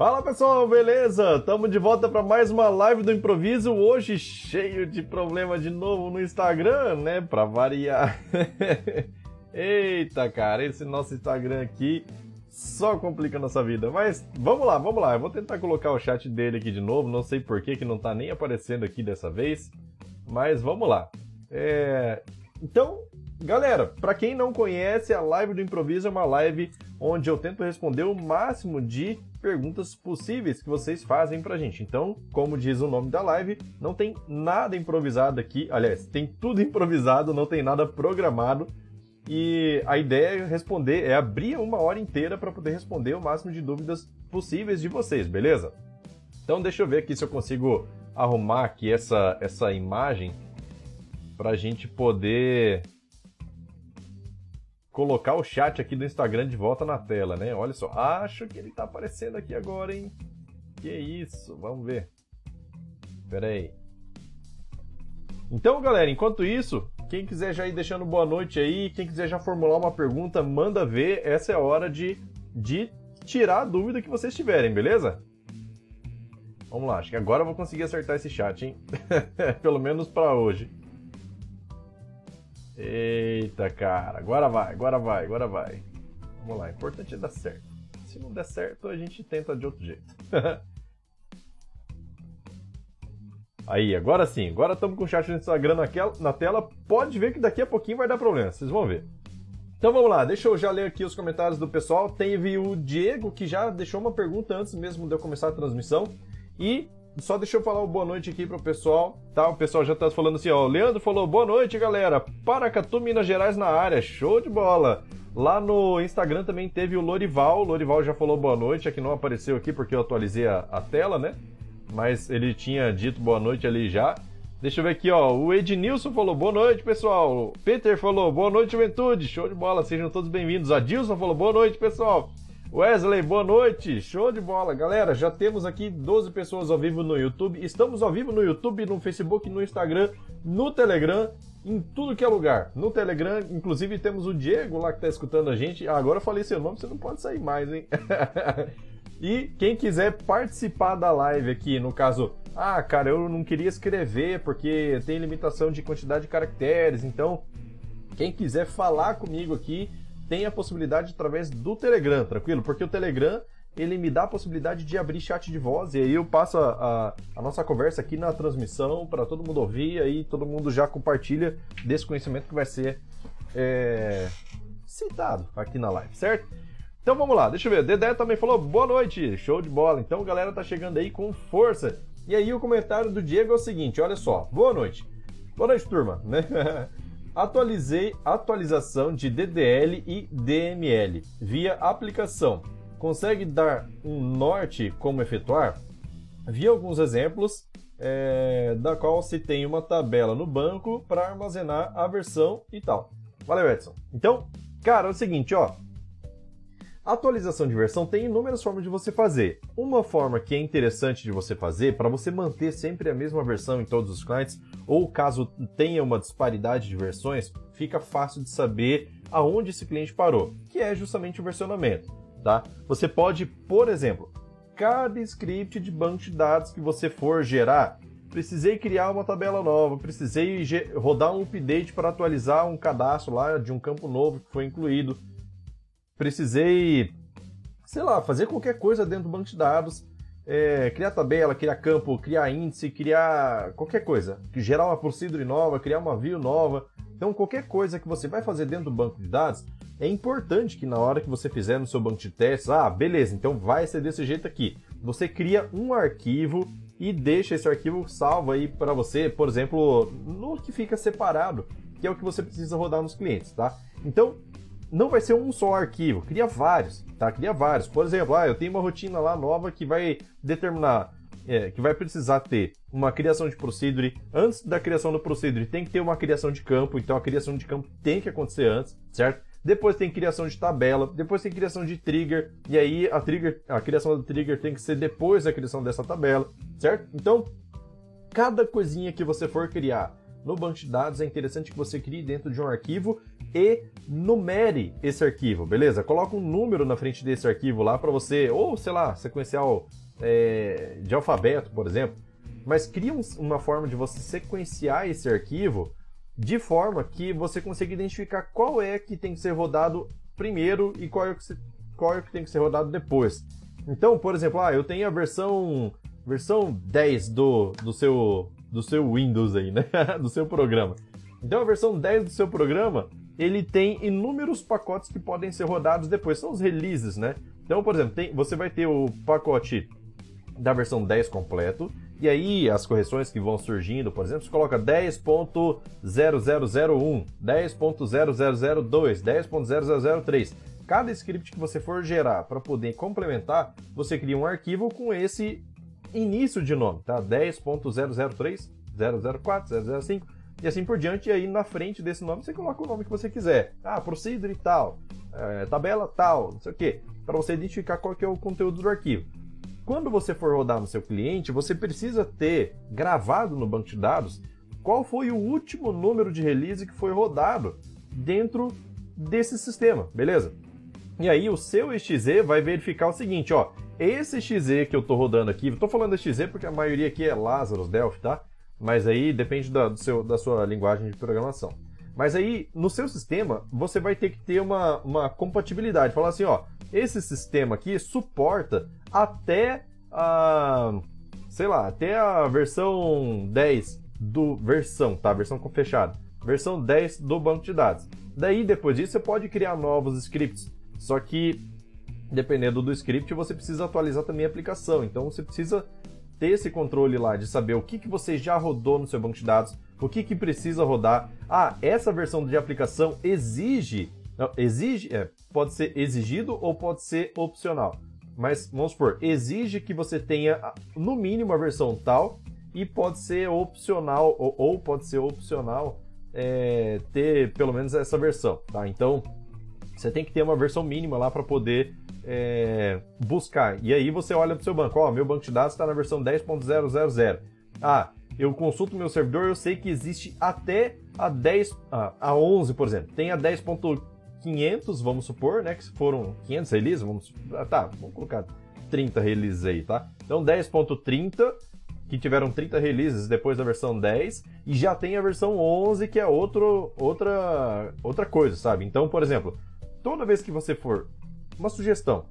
Fala pessoal, beleza? Tamo de volta para mais uma live do improviso. Hoje cheio de problema de novo no Instagram, né? Pra variar. Eita, cara, esse nosso Instagram aqui só complica a nossa vida. Mas vamos lá, vamos lá. Eu vou tentar colocar o chat dele aqui de novo. Não sei por que, que não tá nem aparecendo aqui dessa vez. Mas vamos lá. É... Então, galera, para quem não conhece, a live do improviso é uma live onde eu tento responder o máximo de perguntas possíveis que vocês fazem pra gente. Então, como diz o nome da live, não tem nada improvisado aqui. Aliás, tem tudo improvisado, não tem nada programado. E a ideia é responder, é abrir uma hora inteira para poder responder o máximo de dúvidas possíveis de vocês, beleza? Então deixa eu ver aqui se eu consigo arrumar aqui essa, essa imagem para a gente poder colocar o chat aqui do Instagram de volta na tela, né? Olha só, acho que ele tá aparecendo aqui agora, hein? Que isso, vamos ver. Pera aí. Então, galera, enquanto isso, quem quiser já ir deixando boa noite aí, quem quiser já formular uma pergunta, manda ver. Essa é a hora de, de tirar a dúvida que vocês tiverem, beleza? Vamos lá, acho que agora eu vou conseguir acertar esse chat, hein? Pelo menos para hoje. Eita, cara. Agora vai, agora vai, agora vai. Vamos lá, o importante é dar certo. Se não der certo, a gente tenta de outro jeito. Aí, agora sim. Agora estamos com o chat do Instagram na tela. Pode ver que daqui a pouquinho vai dar problema. Vocês vão ver. Então vamos lá, deixa eu já ler aqui os comentários do pessoal. Teve o Diego que já deixou uma pergunta antes mesmo de eu começar a transmissão. E só deixa eu falar uma boa noite aqui pro pessoal, tá? O pessoal já tá falando assim, ó. O Leandro falou boa noite, galera. Paracatu, Minas Gerais na área. Show de bola. Lá no Instagram também teve o Lorival. O Lorival já falou boa noite. Aqui não apareceu aqui porque eu atualizei a, a tela, né? Mas ele tinha dito boa noite ali já. Deixa eu ver aqui, ó. O Ednilson falou boa noite, pessoal. O Peter falou boa noite, juventude. Show de bola, sejam todos bem-vindos. A Dilson falou boa noite, pessoal. Wesley, boa noite, show de bola. Galera, já temos aqui 12 pessoas ao vivo no YouTube. Estamos ao vivo no YouTube, no Facebook, no Instagram, no Telegram, em tudo que é lugar. No Telegram, inclusive, temos o Diego lá que está escutando a gente. Ah, agora eu falei seu nome, você não pode sair mais, hein? e quem quiser participar da live aqui, no caso, ah, cara, eu não queria escrever porque tem limitação de quantidade de caracteres, então quem quiser falar comigo aqui, tem a possibilidade através do Telegram, tranquilo? Porque o Telegram ele me dá a possibilidade de abrir chat de voz e aí eu passo a, a, a nossa conversa aqui na transmissão para todo mundo ouvir aí todo mundo já compartilha desse conhecimento que vai ser é, citado aqui na live, certo? Então vamos lá, deixa eu ver. Dedé também falou boa noite, show de bola. Então galera tá chegando aí com força. E aí o comentário do Diego é o seguinte: olha só, boa noite. Boa noite, turma. Atualizei atualização de DDL e DML via aplicação. Consegue dar um norte como efetuar? Vi alguns exemplos é, da qual se tem uma tabela no banco para armazenar a versão e tal. Valeu, Edson. Então, cara, é o seguinte, ó. Atualização de versão tem inúmeras formas de você fazer. Uma forma que é interessante de você fazer para você manter sempre a mesma versão em todos os clientes, ou caso tenha uma disparidade de versões, fica fácil de saber aonde esse cliente parou, que é justamente o versionamento, tá? Você pode, por exemplo, cada script de banco de dados que você for gerar, precisei criar uma tabela nova, precisei rodar um update para atualizar um cadastro lá de um campo novo que foi incluído precisei, sei lá, fazer qualquer coisa dentro do banco de dados, é, criar tabela, criar campo, criar índice, criar qualquer coisa, gerar uma procedure nova, criar uma view nova. Então, qualquer coisa que você vai fazer dentro do banco de dados, é importante que na hora que você fizer no seu banco de testes, ah, beleza, então vai ser desse jeito aqui. Você cria um arquivo e deixa esse arquivo salvo aí para você, por exemplo, no que fica separado, que é o que você precisa rodar nos clientes, tá? Então, não vai ser um só arquivo, cria vários, tá? Cria vários. Por exemplo, ah, eu tenho uma rotina lá nova que vai determinar, é, que vai precisar ter uma criação de procedure. Antes da criação do procedure tem que ter uma criação de campo, então a criação de campo tem que acontecer antes, certo? Depois tem criação de tabela, depois tem criação de trigger, e aí a trigger, a criação do trigger tem que ser depois da criação dessa tabela, certo? Então, cada coisinha que você for criar no banco de dados, é interessante que você crie dentro de um arquivo e numere esse arquivo, beleza? Coloca um número na frente desse arquivo lá para você, ou sei lá, sequencial é, de alfabeto, por exemplo, mas cria um, uma forma de você sequenciar esse arquivo de forma que você consiga identificar qual é que tem que ser rodado primeiro e qual é que, qual é que tem que ser rodado depois. Então, por exemplo, ah, eu tenho a versão versão 10 do, do, seu, do seu Windows aí, né? do seu programa. Então, a versão 10 do seu programa, ele tem inúmeros pacotes que podem ser rodados depois. São os releases, né? Então, por exemplo, tem, você vai ter o pacote da versão 10 completo, e aí as correções que vão surgindo, por exemplo, você coloca 10.0001, 10.0002, 10.0003. Cada script que você for gerar para poder complementar, você cria um arquivo com esse início de nome, tá? 10.003, 004, 005 e assim por diante. E aí na frente desse nome você coloca o nome que você quiser. Ah, procedure tal, é, tabela tal, não sei o que, para você identificar qual que é o conteúdo do arquivo. Quando você for rodar no seu cliente, você precisa ter gravado no banco de dados qual foi o último número de release que foi rodado dentro desse sistema, beleza? E aí o seu XZ vai verificar o seguinte, ó, esse XZ que eu estou rodando aqui, estou falando XZ porque a maioria aqui é Lazarus, Delphi, tá? Mas aí depende da, seu, da sua linguagem de programação. Mas aí, no seu sistema, você vai ter que ter uma, uma compatibilidade. Falar assim, ó, esse sistema aqui suporta até a. sei lá, até a versão 10 do. versão, tá? Versão com fechado. Versão 10 do banco de dados. Daí, depois disso, você pode criar novos scripts. Só que, dependendo do script, você precisa atualizar também a aplicação. Então, você precisa ter esse controle lá de saber o que, que você já rodou no seu banco de dados, o que, que precisa rodar. Ah, essa versão de aplicação exige. Exige. É, pode ser exigido ou pode ser opcional mas vamos supor, exige que você tenha no mínimo a versão tal e pode ser opcional, ou, ou pode ser opcional é, ter pelo menos essa versão, tá? Então você tem que ter uma versão mínima lá para poder é, buscar. E aí você olha para o seu banco, ó, meu banco de dados está na versão 10.000. Ah, eu consulto meu servidor, eu sei que existe até a 10, ah, a 11, por exemplo. Tem a 10.15 500, vamos supor, né? Que foram 500 releases, vamos. Ah, tá, vamos colocar 30 releases aí, tá? Então 10.30, que tiveram 30 releases depois da versão 10, e já tem a versão 11, que é outro, outra, outra coisa, sabe? Então, por exemplo, toda vez que você for. Uma sugestão.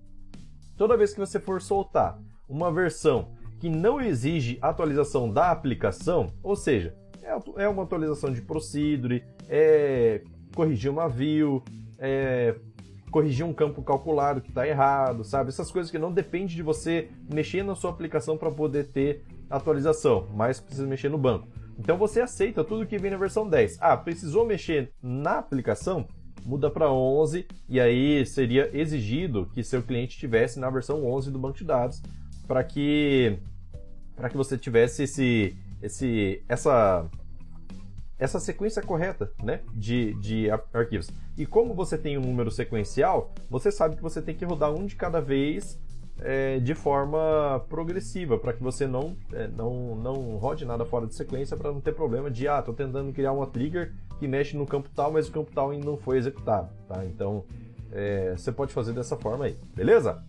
Toda vez que você for soltar uma versão que não exige atualização da aplicação, ou seja, é, é uma atualização de procedure, é corrigir uma view, é, corrigir um campo calculado que está errado, sabe? Essas coisas que não depende de você mexer na sua aplicação para poder ter atualização, mas precisa mexer no banco. Então você aceita tudo que vem na versão 10. Ah, precisou mexer na aplicação? Muda para 11 e aí seria exigido que seu cliente tivesse na versão 11 do banco de dados para que para que você tivesse esse esse essa essa sequência correta né, de, de arquivos. E como você tem um número sequencial, você sabe que você tem que rodar um de cada vez é, de forma progressiva, para que você não, é, não, não rode nada fora de sequência, para não ter problema de, ah, estou tentando criar uma trigger que mexe no campo tal, mas o campo tal ainda não foi executado. Tá? Então, é, você pode fazer dessa forma aí, beleza?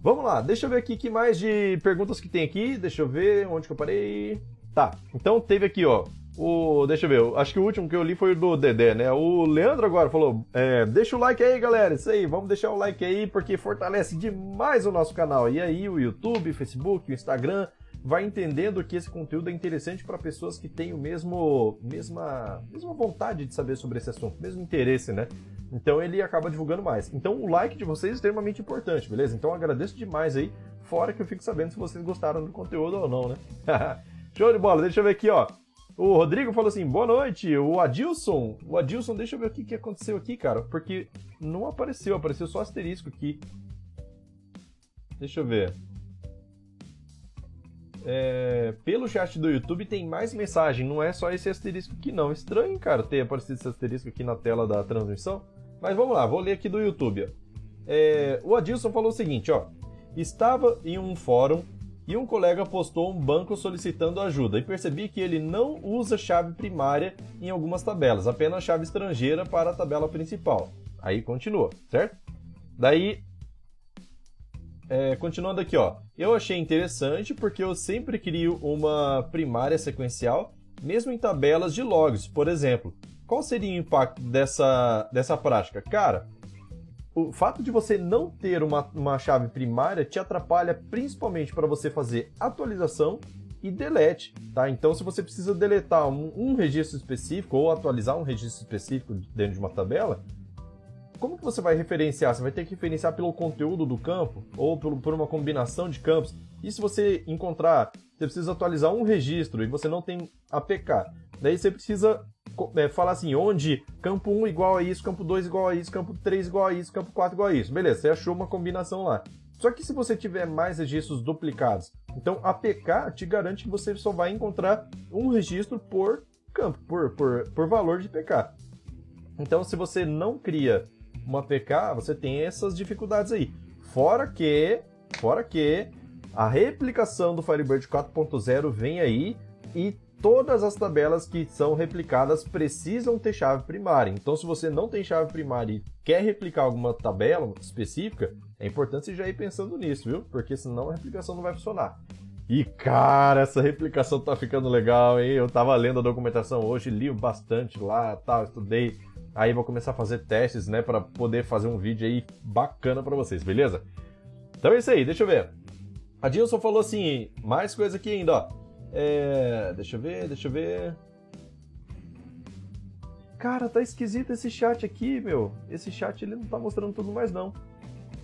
Vamos lá, deixa eu ver aqui que mais de perguntas que tem aqui. Deixa eu ver onde que eu parei. Tá, então teve aqui, ó. O, deixa eu ver, acho que o último que eu li foi o do Dedé, né? O Leandro agora falou: é, deixa o like aí, galera. Isso aí, vamos deixar o like aí porque fortalece demais o nosso canal. E aí, o YouTube, o Facebook, o Instagram vai entendendo que esse conteúdo é interessante para pessoas que têm o mesmo mesma, mesma vontade de saber sobre esse assunto, mesmo interesse, né? Então ele acaba divulgando mais. Então o like de vocês é extremamente importante, beleza? Então agradeço demais aí, fora que eu fico sabendo se vocês gostaram do conteúdo ou não, né? Show de bola, deixa eu ver aqui, ó. O Rodrigo falou assim, boa noite. O Adilson, o Adilson, deixa eu ver o que, que aconteceu aqui, cara. Porque não apareceu, apareceu só asterisco aqui. Deixa eu ver. É, pelo chat do YouTube tem mais mensagem, não é só esse asterisco aqui não. Estranho, cara, ter aparecido esse asterisco aqui na tela da transmissão. Mas vamos lá, vou ler aqui do YouTube. É, o Adilson falou o seguinte, ó. Estava em um fórum e um colega postou um banco solicitando ajuda e percebi que ele não usa chave primária em algumas tabelas, apenas chave estrangeira para a tabela principal. Aí continua, certo? Daí, é, continuando aqui, ó. Eu achei interessante porque eu sempre crio uma primária sequencial, mesmo em tabelas de logs, por exemplo. Qual seria o impacto dessa, dessa prática? Cara, o fato de você não ter uma, uma chave primária te atrapalha principalmente para você fazer atualização e delete, tá? Então, se você precisa deletar um, um, registro específico ou atualizar um registro específico dentro de uma tabela, como que você vai referenciar? Você vai ter que referenciar pelo conteúdo do campo ou por, por uma combinação de campos. E se você encontrar, você precisa atualizar um registro e você não tem APK, daí você precisa é, falar assim, onde campo 1 igual a isso, campo 2 igual a isso, campo 3 igual a isso, campo 4 igual a isso. Beleza, você achou uma combinação lá. Só que se você tiver mais registros duplicados, então APK te garante que você só vai encontrar um registro por campo, por, por, por valor de PK. Então, se você não cria uma APK, você tem essas dificuldades aí. Fora que, fora que a replicação do Firebird 4.0 vem aí e todas as tabelas que são replicadas precisam ter chave primária. Então, se você não tem chave primária e quer replicar alguma tabela específica, é importante você já ir pensando nisso, viu? Porque senão a replicação não vai funcionar. E cara, essa replicação tá ficando legal, hein? Eu tava lendo a documentação hoje, li bastante lá, tal, estudei. Aí vou começar a fazer testes, né, para poder fazer um vídeo aí bacana para vocês, beleza? Então é isso aí, deixa eu ver. A Dilson falou assim, mais coisa aqui ainda, ó. É, deixa eu ver, deixa eu ver. Cara, tá esquisito esse chat aqui, meu. Esse chat ele não tá mostrando tudo mais não.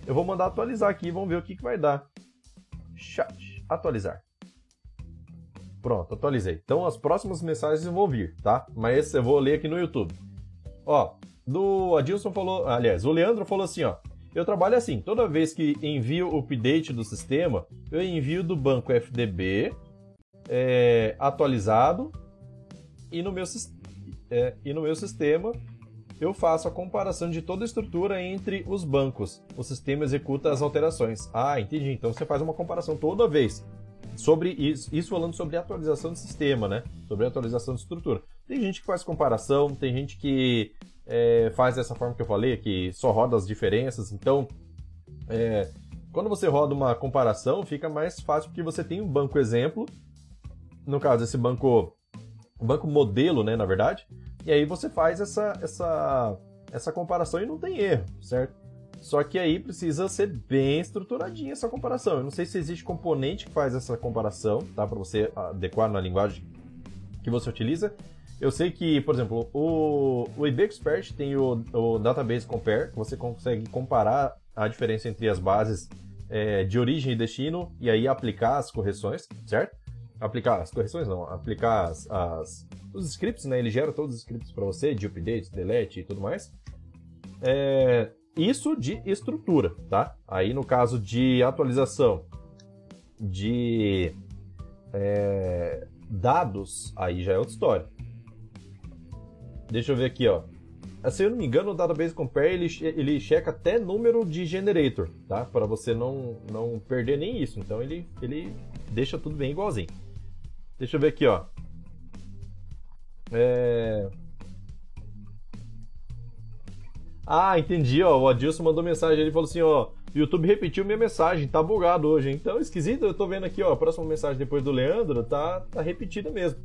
Eu vou mandar atualizar aqui, vamos ver o que, que vai dar. Chat, atualizar. Pronto, atualizei. Então as próximas mensagens vão vir, tá? Mas eu vou ler aqui no YouTube. Ó, do Adilson falou, aliás, o Leandro falou assim, ó. Eu trabalho assim, toda vez que envio o update do sistema, eu envio do banco FDB é, atualizado e no, meu, é, e no meu sistema eu faço a comparação de toda a estrutura entre os bancos. O sistema executa as alterações. Ah, entendi. Então você faz uma comparação toda vez. Sobre isso, isso falando sobre atualização de sistema, né? Sobre atualização de estrutura. Tem gente que faz comparação, tem gente que é, faz dessa forma que eu falei, que só roda as diferenças. Então, é, quando você roda uma comparação, fica mais fácil porque você tem um banco exemplo no caso, esse banco, banco modelo, né, na verdade, e aí você faz essa, essa, essa comparação e não tem erro, certo? Só que aí precisa ser bem estruturadinha essa comparação. Eu não sei se existe componente que faz essa comparação, tá? Para você adequar na linguagem que você utiliza. Eu sei que, por exemplo, o, o IB Expert tem o, o Database Compare, que você consegue comparar a diferença entre as bases é, de origem e destino e aí aplicar as correções, certo? Aplicar as correções, não, aplicar as, as, os scripts, né? Ele gera todos os scripts para você, de update, delete e tudo mais. É, isso de estrutura, tá? Aí no caso de atualização de é, dados, aí já é outra história. Deixa eu ver aqui, ó. Se eu não me engano, o Database Compare ele, ele checa até número de generator, tá? Para você não, não perder nem isso. Então ele, ele deixa tudo bem igualzinho. Deixa eu ver aqui, ó. É... Ah, entendi, ó. O Adilson mandou mensagem, ele falou assim, ó. YouTube repetiu minha mensagem, tá bugado hoje, então esquisito, eu tô vendo aqui, ó, a próxima mensagem depois do Leandro tá, tá repetida mesmo.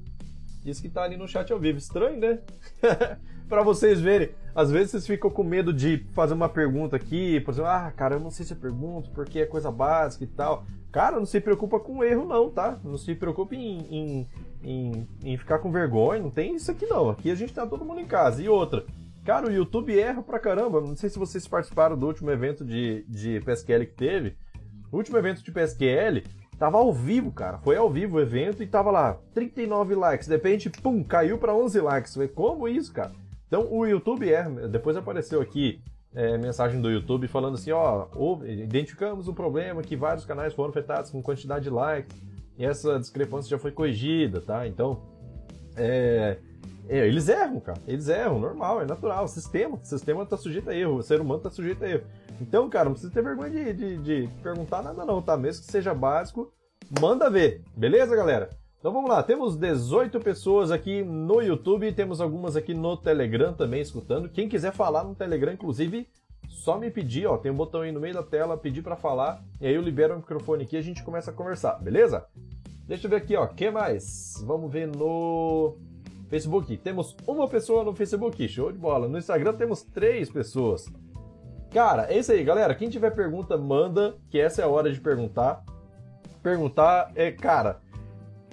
Diz que tá ali no chat ao vivo. Estranho, né? para vocês verem. Às vezes vocês ficam com medo de fazer uma pergunta aqui, por exemplo, ah, cara, eu não sei se eu pergunto porque é coisa básica e tal. Cara, não se preocupa com erro, não, tá? Não se preocupe em, em, em, em, ficar com vergonha, não tem isso aqui não. Aqui a gente tá todo mundo em casa. E outra, cara, o YouTube erra pra caramba. Não sei se vocês participaram do último evento de, de PSQL que teve. O último evento de PSQL tava ao vivo, cara. Foi ao vivo o evento e tava lá 39 likes. De repente, pum, caiu pra 11 likes. Falei, como isso, cara? Então o YouTube erra. Depois apareceu aqui é, mensagem do YouTube falando assim, ó, identificamos um problema que vários canais foram afetados com quantidade de likes e essa discrepância já foi corrigida, tá? Então, é, é, eles erram, cara, eles erram, normal, é natural, sistema, sistema tá sujeito a erro, o ser humano tá sujeito a erro. Então, cara, não precisa ter vergonha de, de, de perguntar nada não, tá? Mesmo que seja básico, manda ver. Beleza, galera? Então vamos lá, temos 18 pessoas aqui no YouTube, temos algumas aqui no Telegram também escutando. Quem quiser falar no Telegram, inclusive, só me pedir, ó, tem um botão aí no meio da tela, pedir para falar, e aí eu libero o microfone aqui e a gente começa a conversar, beleza? Deixa eu ver aqui, ó, que mais? Vamos ver no Facebook. Temos uma pessoa no Facebook, show de bola. No Instagram temos três pessoas. Cara, é isso aí, galera. Quem tiver pergunta, manda, que essa é a hora de perguntar. Perguntar é, cara,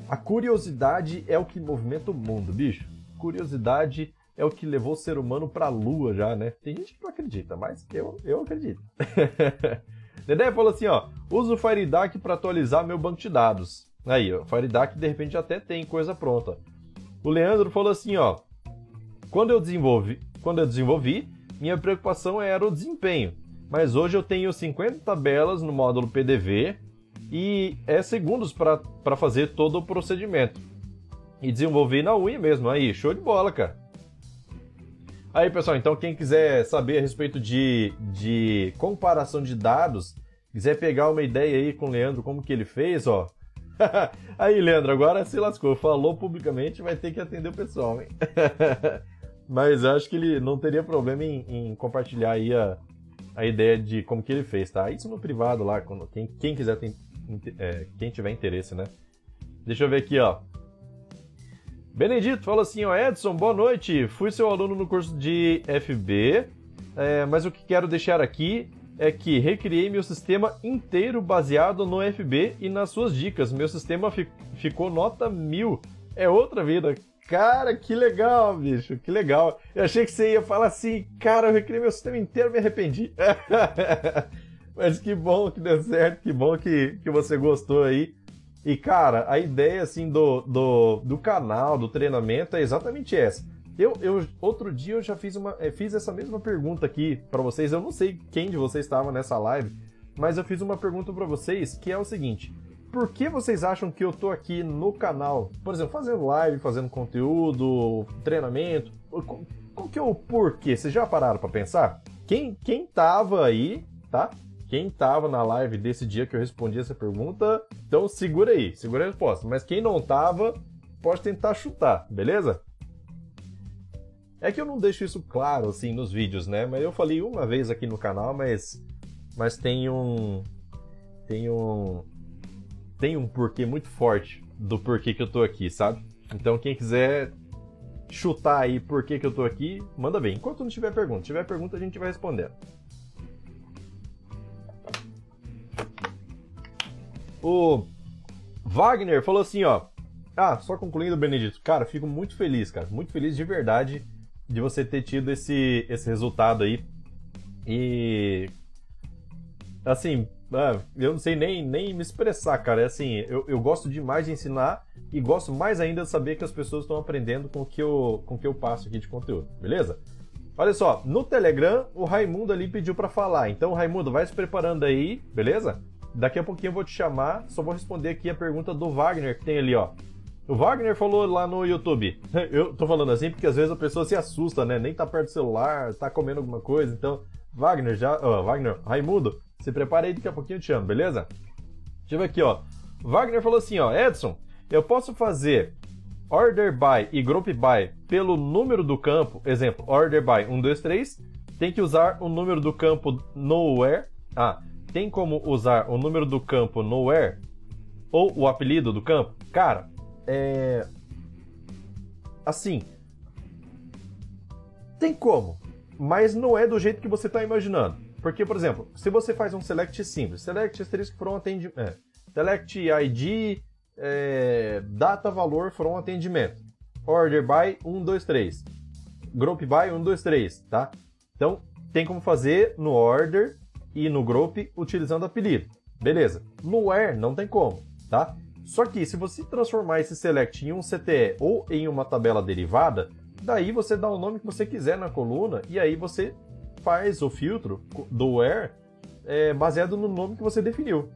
a curiosidade é o que movimenta o mundo, bicho. Curiosidade é o que levou o ser humano pra lua já, né? Tem gente que não acredita, mas eu, eu acredito. Dedé falou assim, ó, uso o FireDAC para atualizar meu banco de dados. Aí, o FireDAC de repente até tem coisa pronta. O Leandro falou assim, ó, quando eu desenvolvi, quando eu desenvolvi, minha preocupação era o desempenho, mas hoje eu tenho 50 tabelas no módulo PDV e é segundos para fazer todo o procedimento. E desenvolver na unha mesmo, aí, show de bola, cara. Aí, pessoal, então quem quiser saber a respeito de, de comparação de dados, quiser pegar uma ideia aí com o Leandro, como que ele fez, ó. aí, Leandro, agora se lascou. Falou publicamente, vai ter que atender o pessoal, hein? Mas acho que ele não teria problema em, em, compartilhar aí a, a ideia de como que ele fez, tá? Isso no privado lá, quando, quem, quem quiser, é, quem tiver interesse, né? Deixa eu ver aqui, ó. Benedito fala assim, ó, Edson, boa noite. Fui seu aluno no curso de FB, é, mas o que quero deixar aqui é que recriei meu sistema inteiro baseado no FB e nas suas dicas. Meu sistema fi ficou nota mil. É outra vida. Cara, que legal, bicho, que legal. Eu achei que você ia falar assim, cara, eu recriei meu sistema inteiro, me arrependi. Mas que bom que deu certo, que bom que, que você gostou aí. E, cara, a ideia, assim, do, do, do canal, do treinamento é exatamente essa. Eu, eu, outro dia eu já fiz, uma, eh, fiz essa mesma pergunta aqui para vocês. Eu não sei quem de vocês estava nessa live, mas eu fiz uma pergunta para vocês que é o seguinte: por que vocês acham que eu tô aqui no canal, por exemplo, fazendo live, fazendo conteúdo, treinamento? Qual, que é o porquê? Vocês já pararam para pensar? Quem, quem tava aí, tá? Quem tava na live desse dia que eu respondi essa pergunta, então segura aí, segura a resposta. Mas quem não tava, pode tentar chutar, beleza? É que eu não deixo isso claro assim nos vídeos, né? Mas eu falei uma vez aqui no canal, mas mas tem um tem um tem um porquê muito forte do porquê que eu tô aqui, sabe? Então quem quiser chutar aí por que, que eu tô aqui, manda bem. Enquanto não tiver pergunta, se tiver pergunta a gente vai respondendo. O Wagner falou assim, ó. Ah, só concluindo, Benedito. Cara, fico muito feliz, cara. Muito feliz de verdade de você ter tido esse, esse resultado aí. E. Assim, ah, eu não sei nem, nem me expressar, cara. É assim, eu, eu gosto demais de ensinar e gosto mais ainda de saber que as pessoas estão aprendendo com o que eu, com o que eu passo aqui de conteúdo, beleza? Olha só, no Telegram, o Raimundo ali pediu para falar. Então, Raimundo, vai se preparando aí, beleza? Daqui a pouquinho eu vou te chamar, só vou responder aqui a pergunta do Wagner que tem ali, ó. O Wagner falou lá no YouTube. Eu tô falando assim porque às vezes a pessoa se assusta, né? Nem tá perto do celular, tá comendo alguma coisa. Então, Wagner, já. Oh, Wagner, Raimundo, se prepare aí, daqui a pouquinho eu te chamo, beleza? Deixa eu ver aqui, ó. Wagner falou assim, ó. Edson, eu posso fazer order by e group by pelo número do campo. Exemplo, order by 1, 2, 3. Tem que usar o número do campo nowhere. Ah, tem como usar o número do campo nowhere ou o apelido do campo? Cara, é. Assim. Tem como, mas não é do jeito que você está imaginando. Porque, por exemplo, se você faz um select simples, select atendimento. É, select ID, é, data, valor for um atendimento. Order by 1, 2, 3. Group by 1, 2, 3, tá? Então, tem como fazer no order e no group utilizando apelido. Beleza. No where não tem como, tá? Só que se você transformar esse select em um CTE ou em uma tabela derivada, daí você dá o nome que você quiser na coluna e aí você faz o filtro do where é, baseado no nome que você definiu.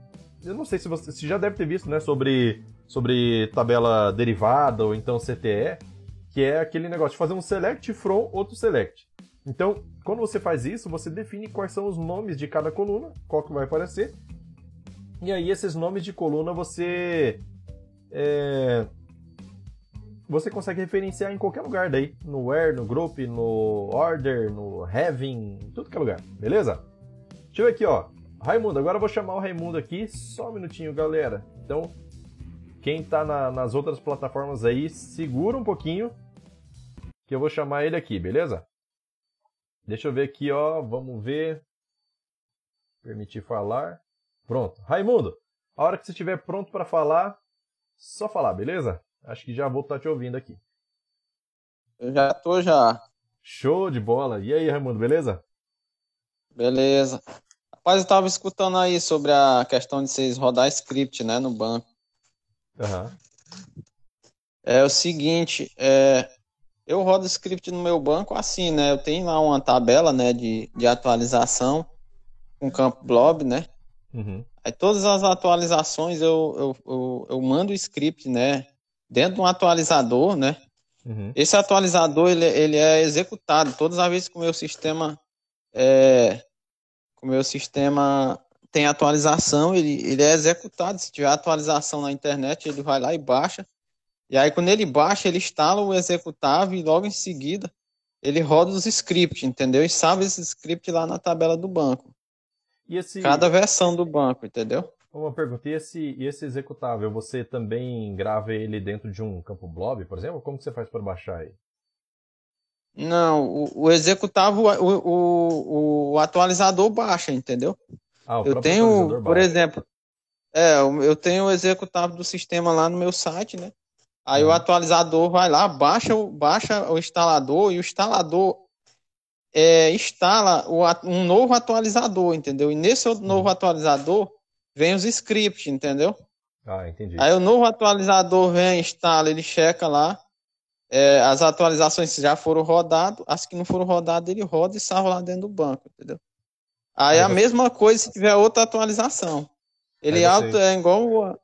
Eu não sei se você, já deve ter visto, né, sobre, sobre tabela derivada ou então CTE, que é aquele negócio de fazer um select from outro select. Então, quando você faz isso, você define quais são os nomes de cada coluna, qual que vai aparecer, E aí esses nomes de coluna você é, você consegue referenciar em qualquer lugar daí, no where, no group, no order, no having, tudo que é lugar, beleza? Deixa eu ver aqui, ó. Raimundo, agora eu vou chamar o Raimundo aqui, só um minutinho, galera. Então, quem tá na, nas outras plataformas aí, segura um pouquinho, que eu vou chamar ele aqui, beleza? Deixa eu ver aqui, ó, vamos ver. Permitir falar. Pronto. Raimundo, a hora que você estiver pronto para falar, só falar, beleza? Acho que já vou estar tá te ouvindo aqui. Eu já tô já. Show de bola. E aí, Raimundo, beleza? Beleza. Rapaz, eu tava escutando aí sobre a questão de vocês rodar script, né, no banco. Uhum. É o seguinte, é, eu rodo script no meu banco assim, né? Eu tenho lá uma tabela, né, de, de atualização com campo blob, né? Uhum. Aí todas as atualizações eu, eu, eu, eu mando o script, né? Dentro de um atualizador, né? Uhum. Esse atualizador ele, ele é executado todas as vezes que o meu sistema é, o meu sistema tem atualização, ele, ele é executado. Se tiver atualização na internet, ele vai lá e baixa. E aí, quando ele baixa, ele instala o executável e logo em seguida ele roda os scripts, entendeu? E salva esse script lá na tabela do banco. Esse... Cada versão do banco, entendeu? Uma pergunta, e esse, e esse executável, você também grava ele dentro de um campo blob, por exemplo? Como que você faz para baixar ele? Não, o, o executável, o, o, o, atualizador baixa, entendeu? Ah, eu tenho, por exemplo, é, eu tenho o executável do sistema lá no meu site, né? Aí uhum. o atualizador vai lá, baixa, baixa o instalador e o instalador é, instala o, um novo atualizador, entendeu? E nesse novo atualizador vem os scripts, entendeu? Ah, entendi. Aí o novo atualizador vem, instala, ele checa lá. É, as atualizações já foram rodadas, as que não foram rodadas, ele roda e salva lá dentro do banco, entendeu? Aí, Aí a mesma coisa se tiver outra atualização. Ele auto, é igual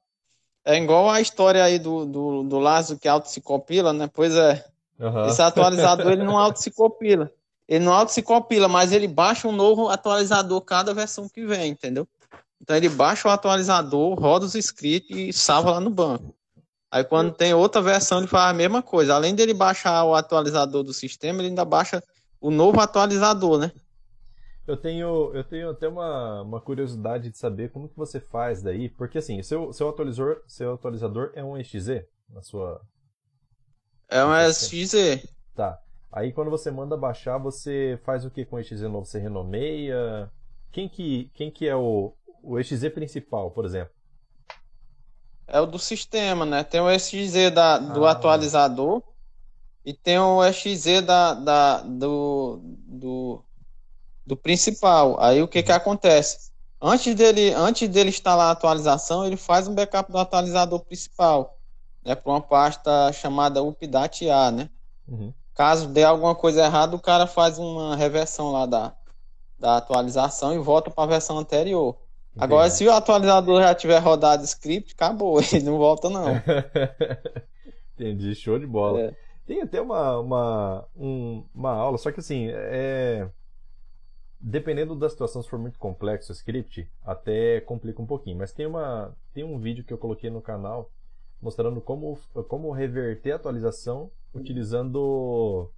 é igual a história aí do, do, do Lázaro que auto se compila, né? Pois é. Uhum. Esse atualizador ele não auto se compila. Ele não auto se compila, mas ele baixa um novo atualizador cada versão que vem, entendeu? Então ele baixa o atualizador, roda os scripts e salva lá no banco. Aí quando tem outra versão, ele faz a mesma coisa. Além dele baixar o atualizador do sistema, ele ainda baixa o novo atualizador, né? Eu tenho, eu tenho até uma, uma curiosidade de saber como que você faz daí, porque assim, seu, seu atualizador, seu atualizador é um XZ na sua É um XZ. Tá. Aí quando você manda baixar, você faz o que com o XZ novo? Você renomeia? Quem que, quem que é o, o XZ principal, por exemplo? É o do sistema, né? Tem o XZ da, do ah. atualizador e tem o XZ da, da, do, do, do principal. Aí o que que acontece? Antes dele, antes dele instalar a atualização, ele faz um backup do atualizador principal, né? Para uma pasta chamada update.a, né? Uhum. Caso dê alguma coisa errada, o cara faz uma reversão lá da, da atualização e volta para a versão anterior. Agora, se o atualizador já tiver rodado script, acabou, ele não volta não. Entendi, show de bola. É. Tem até uma, uma, um, uma aula, só que assim, é... dependendo da situação, se for muito complexo o script, até complica um pouquinho. Mas tem, uma, tem um vídeo que eu coloquei no canal mostrando como, como reverter a atualização utilizando.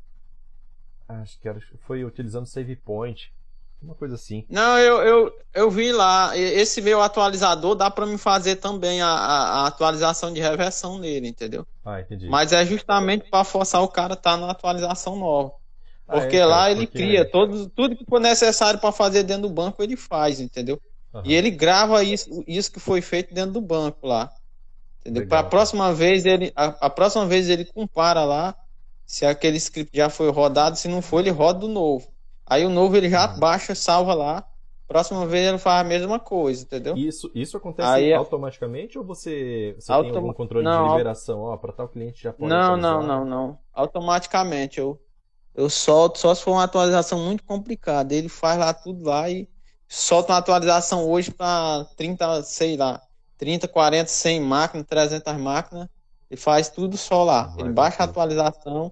Acho que era, foi utilizando save point. Uma coisa assim. Não, eu, eu, eu vi lá. Esse meu atualizador dá para me fazer também a, a, atualização de reversão nele, entendeu? Ah, entendi. Mas é justamente para forçar o cara a estar tá na atualização nova. Porque ah, é, lá ele porque... cria todo, tudo que for necessário para fazer dentro do banco, ele faz, entendeu? Uhum. E ele grava isso, isso que foi feito dentro do banco lá. Entendeu? Para a próxima vez ele a, a, próxima vez ele compara lá se aquele script já foi rodado, se não for ele roda do novo. Aí o novo ele já ah. baixa, salva lá. Próxima vez ele faz a mesma coisa, entendeu? Isso, isso acontece Aí, é automaticamente ou você, você tem algum controle não, de liberação? Ó, para tal cliente já pode Não, atualizar. não, não, não. Automaticamente. Eu, eu solto só se for uma atualização muito complicada. Ele faz lá tudo lá e solta uma atualização hoje para 30, sei lá, 30, 40, 100 máquinas, 300 máquinas. Ele faz tudo só lá. Ele baixa a atualização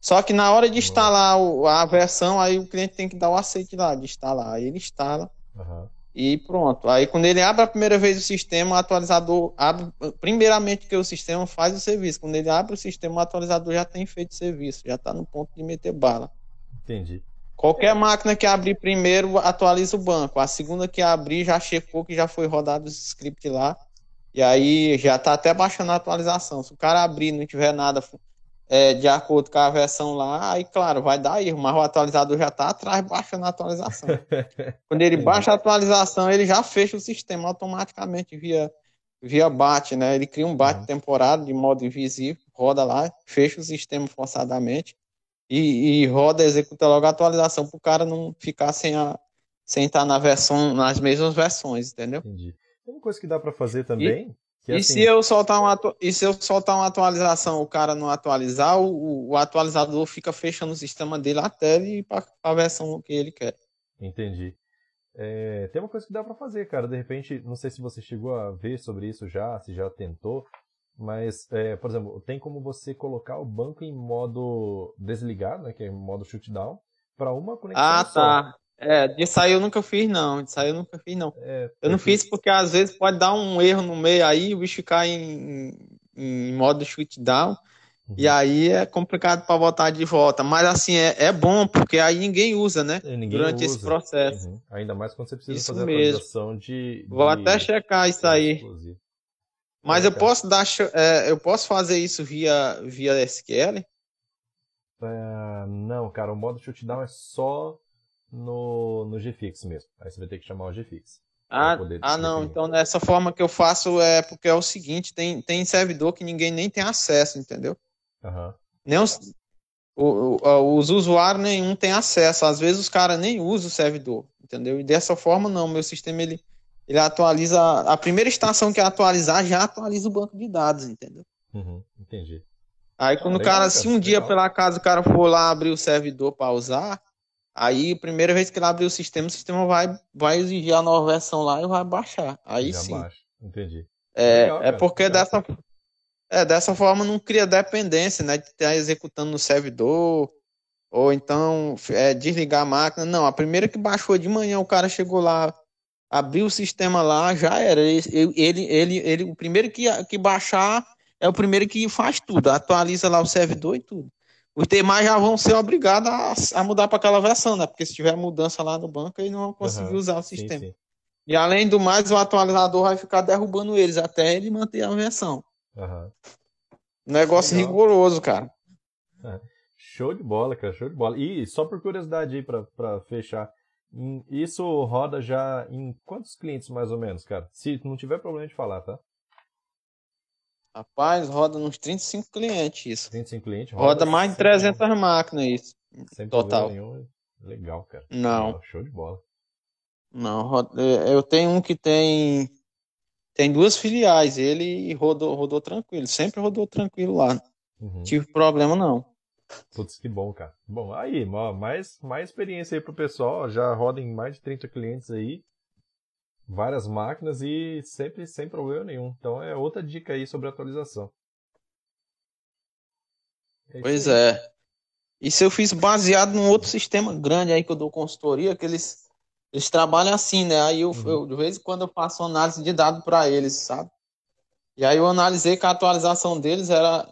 só que na hora de instalar o, a versão, aí o cliente tem que dar o aceite lá de instalar. Aí ele instala. Uhum. E pronto. Aí quando ele abre a primeira vez o sistema, o atualizador abre. Primeiramente que o sistema faz o serviço. Quando ele abre o sistema, o atualizador já tem feito o serviço, já está no ponto de meter bala. Entendi. Qualquer máquina que abrir primeiro atualiza o banco. A segunda que abrir já checou que já foi rodado os scripts lá. E aí já está até baixando a atualização. Se o cara abrir e não tiver nada é, de acordo com a versão lá, aí claro, vai dar erro, mas o atualizador já está atrás baixando a atualização. Quando ele baixa a atualização, ele já fecha o sistema automaticamente via, via BAT, né? Ele cria um BAT uhum. temporário de modo invisível, roda lá, fecha o sistema forçadamente e, e roda, executa logo a atualização para o cara não ficar sem, a, sem estar na versão, nas mesmas versões, entendeu? Entendi. Uma coisa que dá para fazer também e, assim... se eu soltar uma, e se eu soltar uma atualização, o cara não atualizar, o, o atualizador fica fechando o sistema dele até ele ir para a versão que ele quer. Entendi. É, tem uma coisa que dá para fazer, cara. De repente, não sei se você chegou a ver sobre isso já, se já tentou, mas, é, por exemplo, tem como você colocar o banco em modo desligado, né, que é modo shutdown, para uma conexão Ah, só. É, de sair eu nunca fiz, não. De sair eu nunca fiz, não. É, eu não fiz porque às vezes pode dar um erro no meio aí, o bicho cai em, em modo shutdown. Uhum. E aí é complicado para voltar de volta. Mas assim, é, é bom, porque aí ninguém usa, né? Ninguém Durante usa. esse processo. Uhum. Ainda mais quando você precisa isso fazer mesmo. a atualização de, de. Vou até checar isso aí. Mas é, eu posso dar é, eu posso fazer isso via, via SQL? É, não, cara, o modo shutdown é só no, no GFix mesmo. Aí você vai ter que chamar o GFix. Ah, ah não. Então, dessa forma que eu faço é porque é o seguinte: tem, tem servidor que ninguém nem tem acesso, entendeu? Uhum. Nem os, o, o, os usuários nenhum tem acesso. Às vezes os caras nem usam o servidor, entendeu? E dessa forma, não. Meu sistema ele, ele atualiza. A primeira estação que atualizar já atualiza o banco de dados, entendeu? Uhum, entendi. Aí quando ah, o cara, se um dia legal. pela casa o cara for lá abrir o servidor para usar, Aí, primeira vez que ele abrir o sistema, o sistema vai, vai exigir a nova versão lá e vai baixar. Aí Já sim. Baixa. Entendi. É, Legal, é porque dessa, é, dessa forma não cria dependência, né? De estar executando no servidor, ou então é, desligar a máquina. Não, a primeira que baixou de manhã, o cara chegou lá, abriu o sistema lá, já era. Ele, ele, ele, ele o primeiro que, que baixar é o primeiro que faz tudo, atualiza lá o servidor e tudo os demais já vão ser obrigados a, a mudar para aquela versão, né? Porque se tiver mudança lá no banco, eles não vão conseguir uhum, usar o sistema. Sim, sim. E além do mais, o atualizador vai ficar derrubando eles até ele manter a versão. Uhum. Negócio Legal. rigoroso, cara. É. Show de bola, cara, show de bola. E só por curiosidade aí para fechar, isso roda já em quantos clientes mais ou menos, cara? Se não tiver problema de falar, tá? Rapaz, roda uns 35 clientes isso. 35 clientes? Roda, roda mais de 300 nenhum. máquinas isso. Sem total. Nenhum. Legal, cara. Não. Show de bola. Não, roda, eu tenho um que tem tem duas filiais, ele rodou, rodou tranquilo, sempre rodou tranquilo lá. Uhum. Tive problema não. Putz, que bom, cara. Bom, aí, mais, mais experiência aí pro pessoal, já roda em mais de 30 clientes aí várias máquinas e sempre sem problema nenhum. Então é outra dica aí sobre atualização. É pois aí. é. Isso eu fiz baseado num outro sistema grande aí que eu dou consultoria, que eles, eles trabalham assim, né? Aí eu, uhum. eu de vez em quando eu faço análise de dados para eles, sabe? E aí eu analisei que a atualização deles era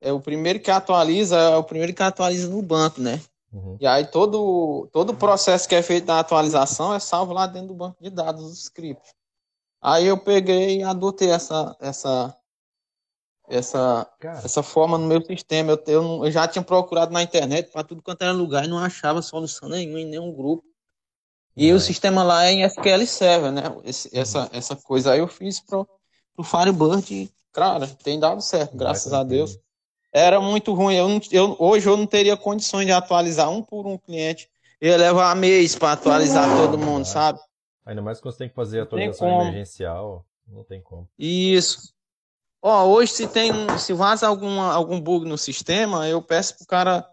é o primeiro que atualiza, é o primeiro que atualiza no banco, né? Uhum. E aí todo, todo o processo que é feito na atualização é salvo lá dentro do banco de dados dos scripts. Aí eu peguei e adotei essa, essa, essa, essa forma no meu sistema. Eu, eu, eu já tinha procurado na internet para tudo quanto era lugar e não achava solução nenhuma em nenhum grupo. E é. o sistema lá é em SQL Server, né? Esse, uhum. essa, essa coisa aí eu fiz pro, pro Firebird e, cara, tem dado certo, graças a Deus era muito ruim. Eu, não, eu hoje eu não teria condições de atualizar um por um cliente. Eu ia levar mês para atualizar todo mundo, sabe? Ainda mais quando você tem que fazer atualização emergencial, não tem como. Isso. Ó, hoje se tem, se vaza alguma, algum bug no sistema, eu peço pro cara,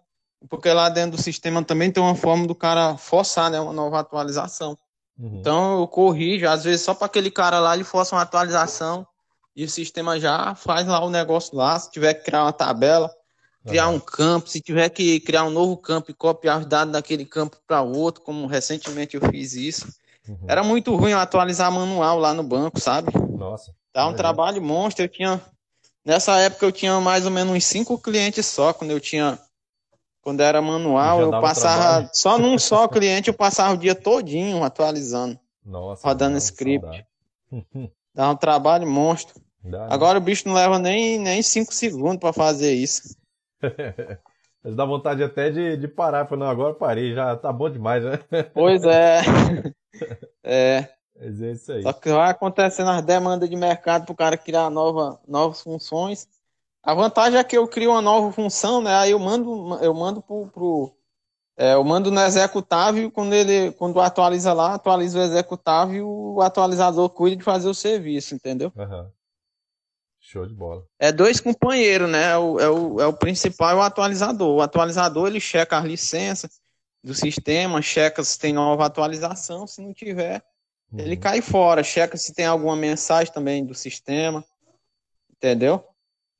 porque lá dentro do sistema também tem uma forma do cara forçar, né, uma nova atualização. Uhum. Então eu corrijo, às vezes só para aquele cara lá ele força uma atualização e o sistema já faz lá o negócio lá. Se tiver que criar uma tabela, criar um campo, se tiver que criar um novo campo e copiar os dados daquele campo para outro, como recentemente eu fiz isso, Uhum. Era muito ruim atualizar manual lá no banco, sabe? Nossa. Dá um trabalho monstro. Eu tinha. Nessa época eu tinha mais ou menos uns cinco clientes só, quando eu tinha. Quando era manual, eu passava. Trabalho. Só num só cliente eu passava o dia todinho atualizando. Nossa. Rodando script. Dá um trabalho monstro. Dá, né? Agora o bicho não leva nem, nem cinco segundos para fazer isso. Mas dá vontade até de, de parar. Falei, não, agora parei, já tá bom demais, né? Pois é. é. Mas é isso aí. Só que vai acontecendo as demandas de mercado para o cara criar nova, novas funções. A vantagem é que eu crio uma nova função, né? Aí eu mando, eu mando pro, pro é, eu mando no executável quando ele, quando atualiza lá, atualiza o executável, o atualizador cuida de fazer o serviço, entendeu? Uhum. Show de bola. É dois companheiros, né? É o, é o, é o principal e o atualizador. O atualizador ele checa as licenças do sistema, checa se tem nova atualização, se não tiver, uhum. ele cai fora, checa se tem alguma mensagem também do sistema. Entendeu?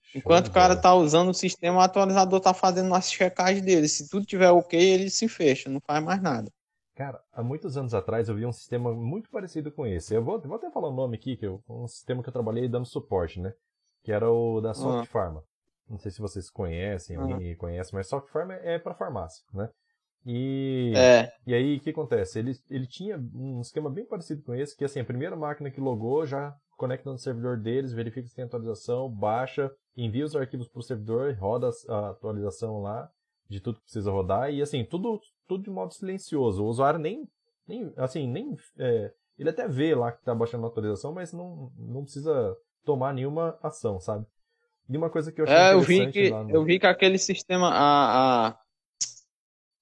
Show Enquanto o cara tá usando o sistema, o atualizador tá fazendo as checagens dele. Se tudo tiver ok, ele se fecha, não faz mais nada. Cara, há muitos anos atrás eu vi um sistema muito parecido com esse. Eu vou, vou até falar o nome aqui, que é um sistema que eu trabalhei dando suporte, né? Que era o da Soft uhum. Pharma. Não sei se vocês conhecem, uhum. alguém conhece, mas Soft Pharma é para farmácia, né? E, é. e aí o que acontece? Ele, ele tinha um esquema bem parecido com esse, que assim, a primeira máquina que logou já conecta no servidor deles, verifica se tem atualização, baixa, envia os arquivos para o servidor, roda a atualização lá de tudo que precisa rodar e assim, tudo, tudo de modo silencioso. O usuário nem, nem assim, nem é, ele até vê lá que está baixando a atualização, mas não, não precisa tomar nenhuma ação, sabe? E uma coisa que eu achei é, eu vi que no... eu vi que aquele sistema a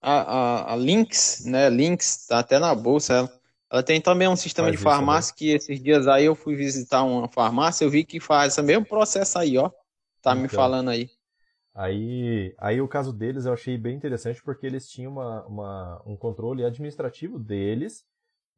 a, a, a, Lynx, né, Lynx tá até na bolsa ela. Ela tem também um sistema faz de farmácia que esses dias aí eu fui visitar uma farmácia, eu vi que faz esse mesmo processo aí, ó. Tá então, me falando aí. Aí, aí o caso deles eu achei bem interessante porque eles tinham uma, uma um controle administrativo deles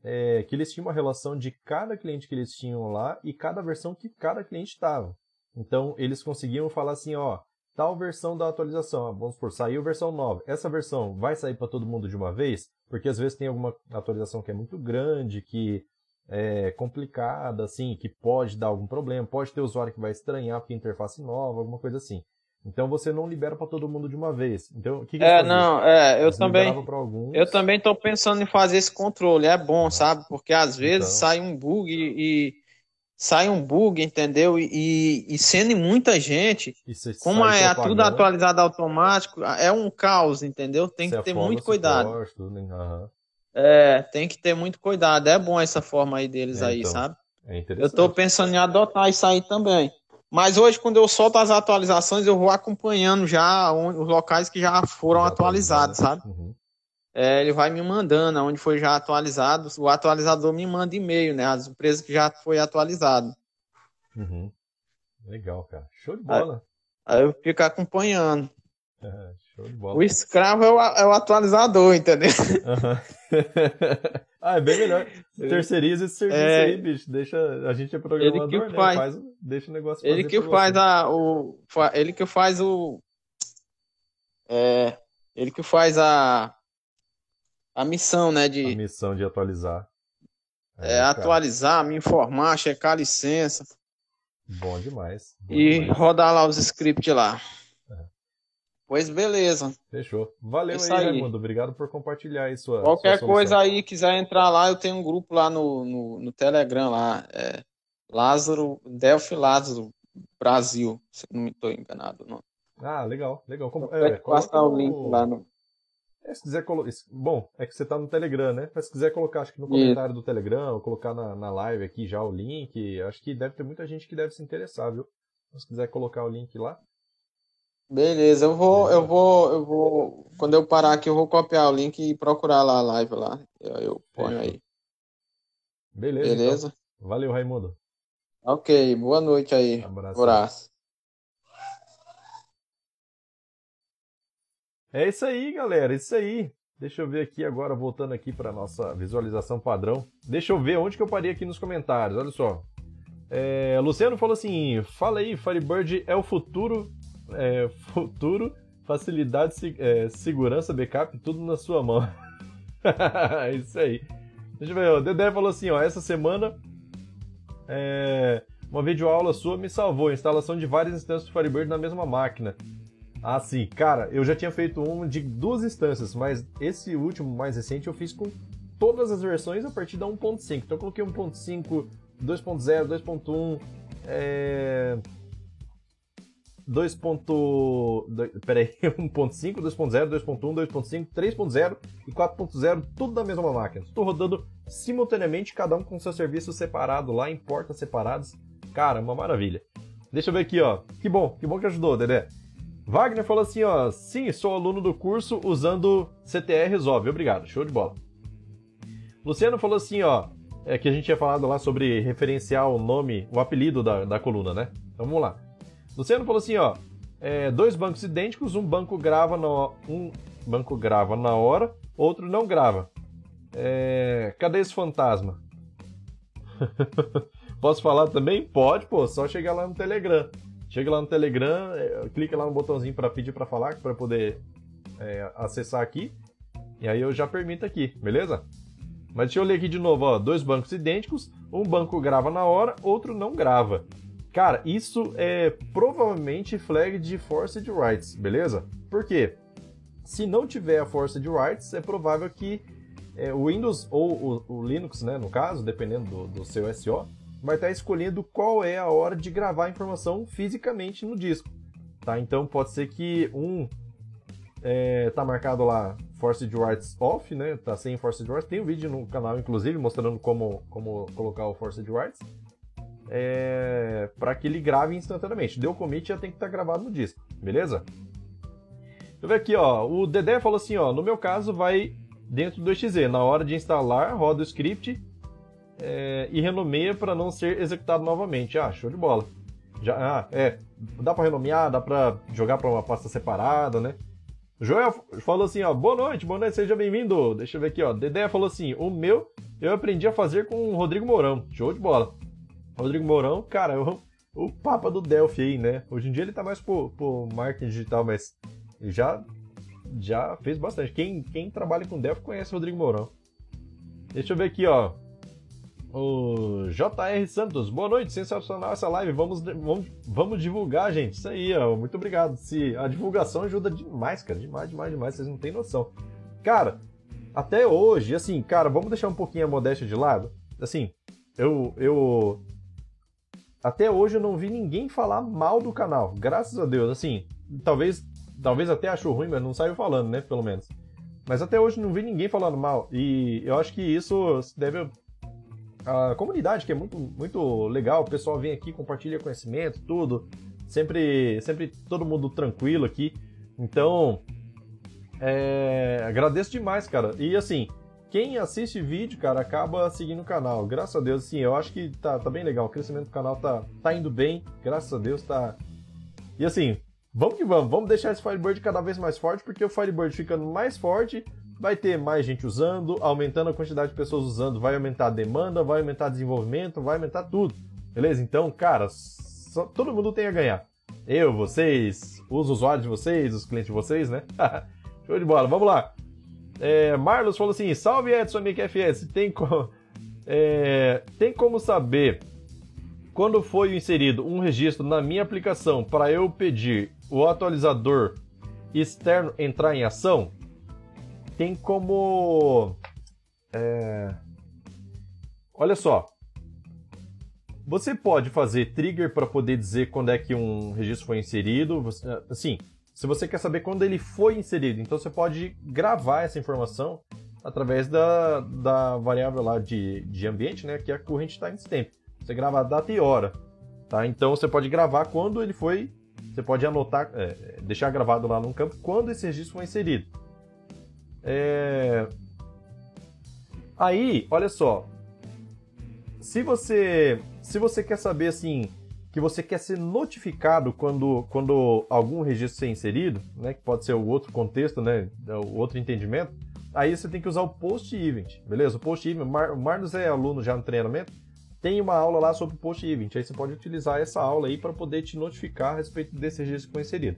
é, que eles tinham uma relação de cada cliente que eles tinham lá e cada versão que cada cliente estava. Então, eles conseguiam falar assim, ó, tal versão da atualização, vamos supor, saiu versão nova. Essa versão vai sair para todo mundo de uma vez? Porque às vezes tem alguma atualização que é muito grande, que é complicada, assim, que pode dar algum problema, pode ter usuário que vai estranhar porque interface nova, alguma coisa assim. Então você não libera para todo mundo de uma vez. Então o que, que É, não, é, eu também. Alguns... Eu também tô pensando em fazer esse controle. É bom, sabe? Porque às vezes então... sai um bug e, sai um bug, entendeu? E, e sendo muita gente, como é tudo atualizado automático, é um caos, entendeu? Tem que ter muito cuidado. uhum. É, tem que ter muito cuidado. É bom essa forma aí deles é, aí, então, sabe? É eu tô pensando em adotar isso aí também. Mas hoje, quando eu solto as atualizações, eu vou acompanhando já os locais que já foram já atualizados, sabe? Uhum. É, ele vai me mandando onde foi já atualizado. O atualizador me manda e-mail, né? As empresas que já foi atualizado. Uhum. Legal, cara. Show de bola. Aí, aí eu fico acompanhando. O escravo é o, é o atualizador, entendeu? Uhum. ah, é bem melhor. Terceiriza esse serviço é, aí, bicho. Deixa, a gente é programador, ele que né? Faz, faz, deixa o negócio Ele que faz a, o, ele que faz o, é, ele que faz a, a missão, né, de... A missão de atualizar. É, é atualizar, me informar, checar a licença. Bom demais. Bom e demais. rodar lá os scripts lá. Pois beleza. Fechou. Valeu aí, aí, Raimundo. Obrigado por compartilhar aí sua. Qualquer sua coisa aí, quiser entrar lá, eu tenho um grupo lá no, no, no Telegram lá. É Lázaro, Delphi Lázaro Brasil, se não me estou enganado. Não. Ah, legal, legal. Como, é, passar o link lá no. É, se quiser colocar. Bom, é que você está no Telegram, né? Mas se quiser colocar, acho que no comentário Isso. do Telegram, ou colocar na, na live aqui já o link, acho que deve ter muita gente que deve se interessar, viu? Se quiser colocar o link lá. Beleza, eu vou, eu vou, eu vou. Quando eu parar aqui, eu vou copiar o link e procurar lá a live lá. Eu, eu ponho aí. Beleza. Beleza. Então. Valeu, Raimundo. Ok, boa noite aí. Abraço. Abraço. É isso aí, galera. É isso aí. Deixa eu ver aqui agora, voltando aqui para nossa visualização padrão. Deixa eu ver onde que eu parei aqui nos comentários. Olha só. É, Luciano falou assim: fala aí, Firebird é o futuro é, futuro, facilidade, é, segurança, backup, tudo na sua mão. isso aí. Deixa eu ver, o Dedé falou assim, ó, essa semana é, uma videoaula sua me salvou, instalação de várias instâncias do Firebird na mesma máquina. Ah, sim, cara, eu já tinha feito um de duas instâncias, mas esse último, mais recente, eu fiz com todas as versões a partir da 1.5. Então eu coloquei 1.5, 2.0, 2.1, é... 2. Peraí, 1.5, 2.0, 2.1, 2.5, 3.0 e 4.0, tudo na mesma máquina. Estou rodando simultaneamente, cada um com seu serviço separado lá, em portas separadas. Cara, uma maravilha. Deixa eu ver aqui, ó. Que bom, que bom que ajudou, Dedé. Wagner falou assim, ó. Sim, sou aluno do curso usando CTR Resolve. Obrigado, show de bola. Luciano falou assim, ó. É que a gente tinha falado lá sobre referenciar o nome, o apelido da, da coluna, né? Então vamos lá. Luciano falou assim, ó, é, dois bancos idênticos, um banco grava na, um banco grava na hora, outro não grava. É, cadê esse fantasma? Posso falar também? Pode, pô, só chegar lá no Telegram. Chega lá no Telegram, é, clica lá no botãozinho para pedir para falar, para poder é, acessar aqui. E aí eu já permito aqui, beleza? Mas deixa eu ler aqui de novo, ó, dois bancos idênticos, um banco grava na hora, outro não grava. Cara, isso é provavelmente flag de Forced Rights, beleza? Por quê? Se não tiver a Forced Rights, é provável que é, o Windows ou o, o, Linux, né, no caso, dependendo do, do seu SO, vai estar escolhendo qual é a hora de gravar a informação fisicamente no disco. Tá? Então pode ser que um é, tá marcado lá Forced Rights Off, né? Tá sem Forced Rights. Tem um vídeo no canal, inclusive, mostrando como, como colocar o Forced Rights é, para que ele grave instantaneamente. Deu commit já tem que estar tá gravado no disco, beleza? Deixa eu ver aqui, ó. O Dedé falou assim, ó. No meu caso, vai dentro do XZ. Na hora de instalar, roda o script é, e renomeia para não ser executado novamente. Ah, show de bola. Já, ah, é. Dá para renomear, dá para jogar para uma pasta separada, né? Joel falou assim, ó, boa noite, boa noite, seja bem-vindo. Deixa eu ver aqui, ó. Dedé falou assim, o meu eu aprendi a fazer com o Rodrigo Mourão. Show de bola. Rodrigo Mourão, cara, é o, o papa do Delphi aí, né? Hoje em dia ele tá mais pro, marketing digital, mas já, já fez bastante. Quem, quem trabalha com Delphi conhece o Rodrigo Mourão. Deixa eu ver aqui, ó. O JR Santos, boa noite, sensacional essa live. Vamos, vamos, vamos divulgar, gente. Isso aí, ó. Muito obrigado. Se a divulgação ajuda demais, cara. Demais, demais, demais. Vocês não têm noção. Cara, até hoje, assim, cara, vamos deixar um pouquinho a modéstia de lado. Assim, eu, eu até hoje eu não vi ninguém falar mal do canal. Graças a Deus. Assim, talvez, talvez até achou ruim, mas não saiu falando, né? Pelo menos. Mas até hoje não vi ninguém falando mal. E eu acho que isso deve à comunidade, que é muito, muito legal. O pessoal vem aqui, compartilha conhecimento, tudo. Sempre, sempre todo mundo tranquilo aqui. Então, é, agradeço demais, cara. E assim, quem assiste vídeo, cara, acaba seguindo o canal. Graças a Deus, sim, eu acho que tá, tá bem legal. O crescimento do canal tá, tá indo bem. Graças a Deus, tá. E assim, vamos que vamos. Vamos deixar esse Firebird cada vez mais forte, porque o Firebird ficando mais forte, vai ter mais gente usando, aumentando a quantidade de pessoas usando, vai aumentar a demanda, vai aumentar desenvolvimento, vai aumentar tudo. Beleza? Então, cara, só, todo mundo tem a ganhar. Eu, vocês, os usuários de vocês, os clientes de vocês, né? Show de bola, vamos lá. É, Marlos falou assim: Salve Edson MQFS, tem, co é, tem como saber quando foi inserido um registro na minha aplicação para eu pedir o atualizador externo entrar em ação? Tem como. É, olha só. Você pode fazer trigger para poder dizer quando é que um registro foi inserido. Assim, se você quer saber quando ele foi inserido. Então você pode gravar essa informação através da, da variável lá de, de ambiente, né, que é a current timestamp. Você grava a data e hora, tá? Então você pode gravar quando ele foi, você pode anotar, é, deixar gravado lá num campo quando esse registro foi inserido. É... Aí, olha só, se você se você quer saber assim que você quer ser notificado quando, quando algum registro ser inserido, né, que pode ser o outro contexto, né, o outro entendimento, aí você tem que usar o post event, beleza? O post event, o Marlos é aluno já no treinamento, tem uma aula lá sobre o post event, aí você pode utilizar essa aula aí para poder te notificar a respeito desse registro que foi inserido,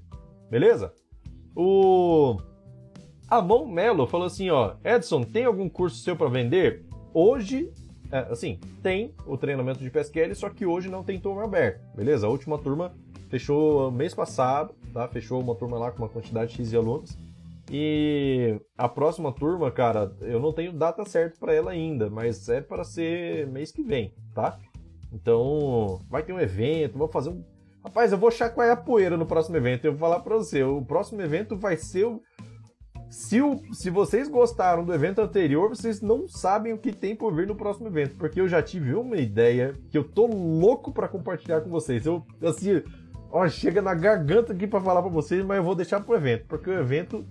beleza? O Amon Melo falou assim, ó, Edson, tem algum curso seu para vender? hoje, assim, tem o treinamento de PSQL, só que hoje não tem turma aberta, beleza? A última turma fechou mês passado, tá? Fechou uma turma lá com uma quantidade X de alunos. E a próxima turma, cara, eu não tenho data certa para ela ainda, mas é para ser mês que vem, tá? Então, vai ter um evento, vou fazer um. Rapaz, eu vou chacoalhar a poeira no próximo evento. Eu vou falar para você, o próximo evento vai ser o. Se, o... se vocês gostaram do evento anterior, vocês não sabem o que tem por vir no próximo evento, porque eu já tive uma ideia que eu tô louco para compartilhar com vocês. Eu, assim, ó, chega na garganta aqui para falar para vocês, mas eu vou deixar pro evento, porque o evento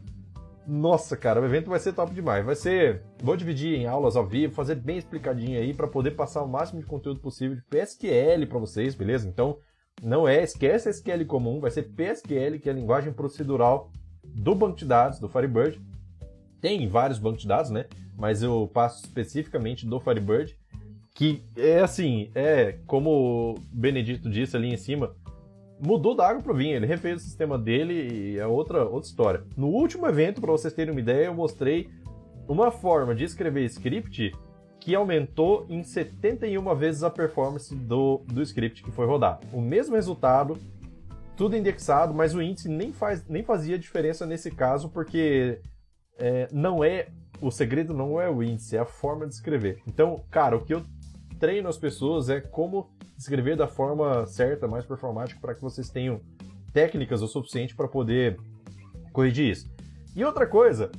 nossa, cara, o evento vai ser top demais. Vai ser. Vou dividir em aulas ao vivo, fazer bem explicadinho aí para poder passar o máximo de conteúdo possível de PSQL para vocês, beleza? Então, não é, esquece SQL comum, vai ser PSQL, que é a linguagem procedural do banco de dados, do Firebird. Tem vários bancos de dados, né? Mas eu passo especificamente do Firebird, que é assim, é como o Benedito disse ali em cima, mudou da água pro vinho, ele refez o sistema dele e é outra, outra história. No último evento, para vocês terem uma ideia, eu mostrei uma forma de escrever script que aumentou em 71 vezes a performance do, do script que foi rodar. O mesmo resultado, tudo indexado, mas o índice nem, faz, nem fazia diferença nesse caso, porque é, não é. O segredo não é o índice, é a forma de escrever. Então, cara, o que eu treino as pessoas é como escrever da forma certa, mais performática, para que vocês tenham técnicas o suficiente para poder corrigir isso. E outra coisa,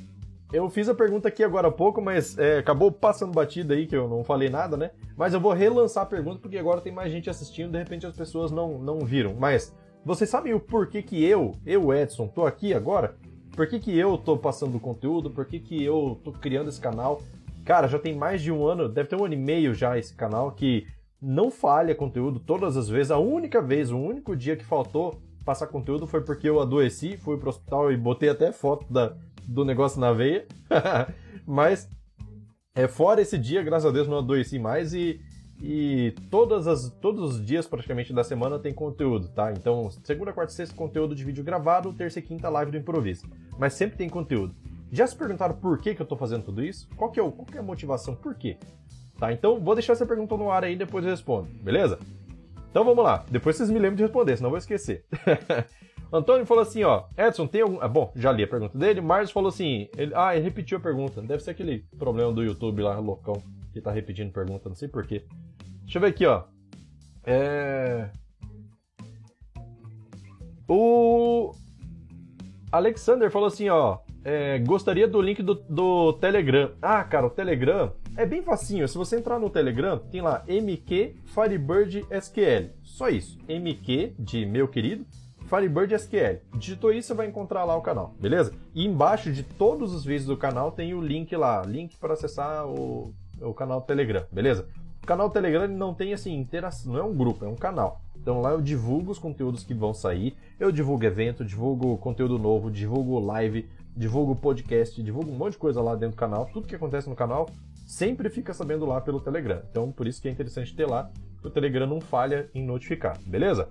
eu fiz a pergunta aqui agora há pouco, mas é, acabou passando batida aí, que eu não falei nada, né? Mas eu vou relançar a pergunta porque agora tem mais gente assistindo, de repente as pessoas não, não viram. Mas vocês sabem o porquê que eu, eu, Edson, tô aqui agora? Por que, que eu tô passando conteúdo? Por que, que eu tô criando esse canal? Cara, já tem mais de um ano, deve ter um ano e meio já esse canal que não falha conteúdo todas as vezes. A única vez, o único dia que faltou passar conteúdo foi porque eu adoeci, fui pro hospital e botei até foto da, do negócio na veia. Mas, é, fora esse dia, graças a Deus, não adoeci mais e, e todas as, todos os dias praticamente da semana tem conteúdo, tá? Então, segunda, quarta e sexta, conteúdo de vídeo gravado, terça e quinta, live do improviso. Mas sempre tem conteúdo. Já se perguntaram por que, que eu tô fazendo tudo isso? Qual que, é o, qual que é a motivação? Por quê? Tá? Então vou deixar essa pergunta no ar aí depois eu respondo, beleza? Então vamos lá, depois vocês me lembram de responder, senão eu vou esquecer. Antônio falou assim, ó, Edson, tem algum... Ah, bom, já li a pergunta dele. Marcos falou assim, ele... ah, ele repetiu a pergunta. Deve ser aquele problema do YouTube lá, loucão, que tá repetindo pergunta, não sei porquê. Deixa eu ver aqui, ó. É... O Alexander falou assim, ó, é, gostaria do link do, do Telegram. Ah, cara, o Telegram é bem facinho. Se você entrar no Telegram, tem lá MQ Firebird SQL. Só isso. MQ de meu querido Firebird SQL. Digitou isso, você vai encontrar lá o canal, beleza? E embaixo de todos os vídeos do canal tem o link lá, link para acessar o, o canal Telegram, beleza? O canal Telegram não tem assim interação, não é um grupo, é um canal. Então lá eu divulgo os conteúdos que vão sair, eu divulgo evento, divulgo conteúdo novo, divulgo live, divulgo podcast, divulgo um monte de coisa lá dentro do canal. Tudo que acontece no canal sempre fica sabendo lá pelo Telegram. Então, por isso que é interessante ter lá, o Telegram não falha em notificar, beleza?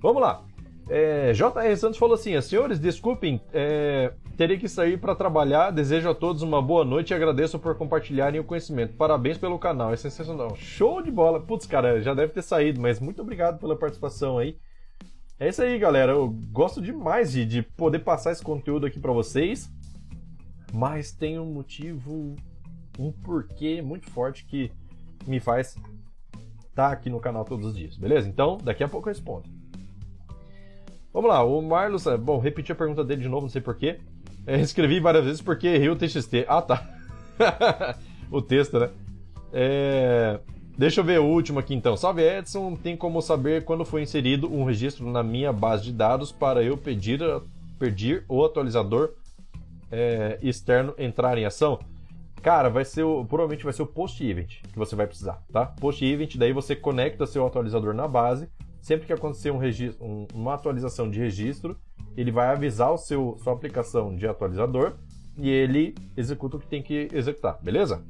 Vamos lá. É, J.R. Santos falou assim: Senhores, desculpem, é, terei que sair para trabalhar. Desejo a todos uma boa noite e agradeço por compartilharem o conhecimento. Parabéns pelo canal, é sensacional. Show de bola. Putz, cara, já deve ter saído, mas muito obrigado pela participação aí. É isso aí, galera. Eu gosto demais de, de poder passar esse conteúdo aqui para vocês, mas tem um motivo um porquê muito forte que me faz estar tá aqui no canal todos os dias, beleza? Então, daqui a pouco eu respondo. Vamos lá, o Marlos, é, bom, repeti a pergunta dele de novo, não sei porquê. É, escrevi várias vezes porque errei o TXT. Ah, tá. o texto, né? É... Deixa eu ver o último aqui então. Salve Edson, tem como saber quando foi inserido um registro na minha base de dados para eu pedir, pedir o atualizador é, externo entrar em ação? Cara, vai ser o, provavelmente vai ser o post-event que você vai precisar, tá? Post-event, daí você conecta seu atualizador na base. Sempre que acontecer um registro, um, uma atualização de registro, ele vai avisar o seu sua aplicação de atualizador e ele executa o que tem que executar, beleza?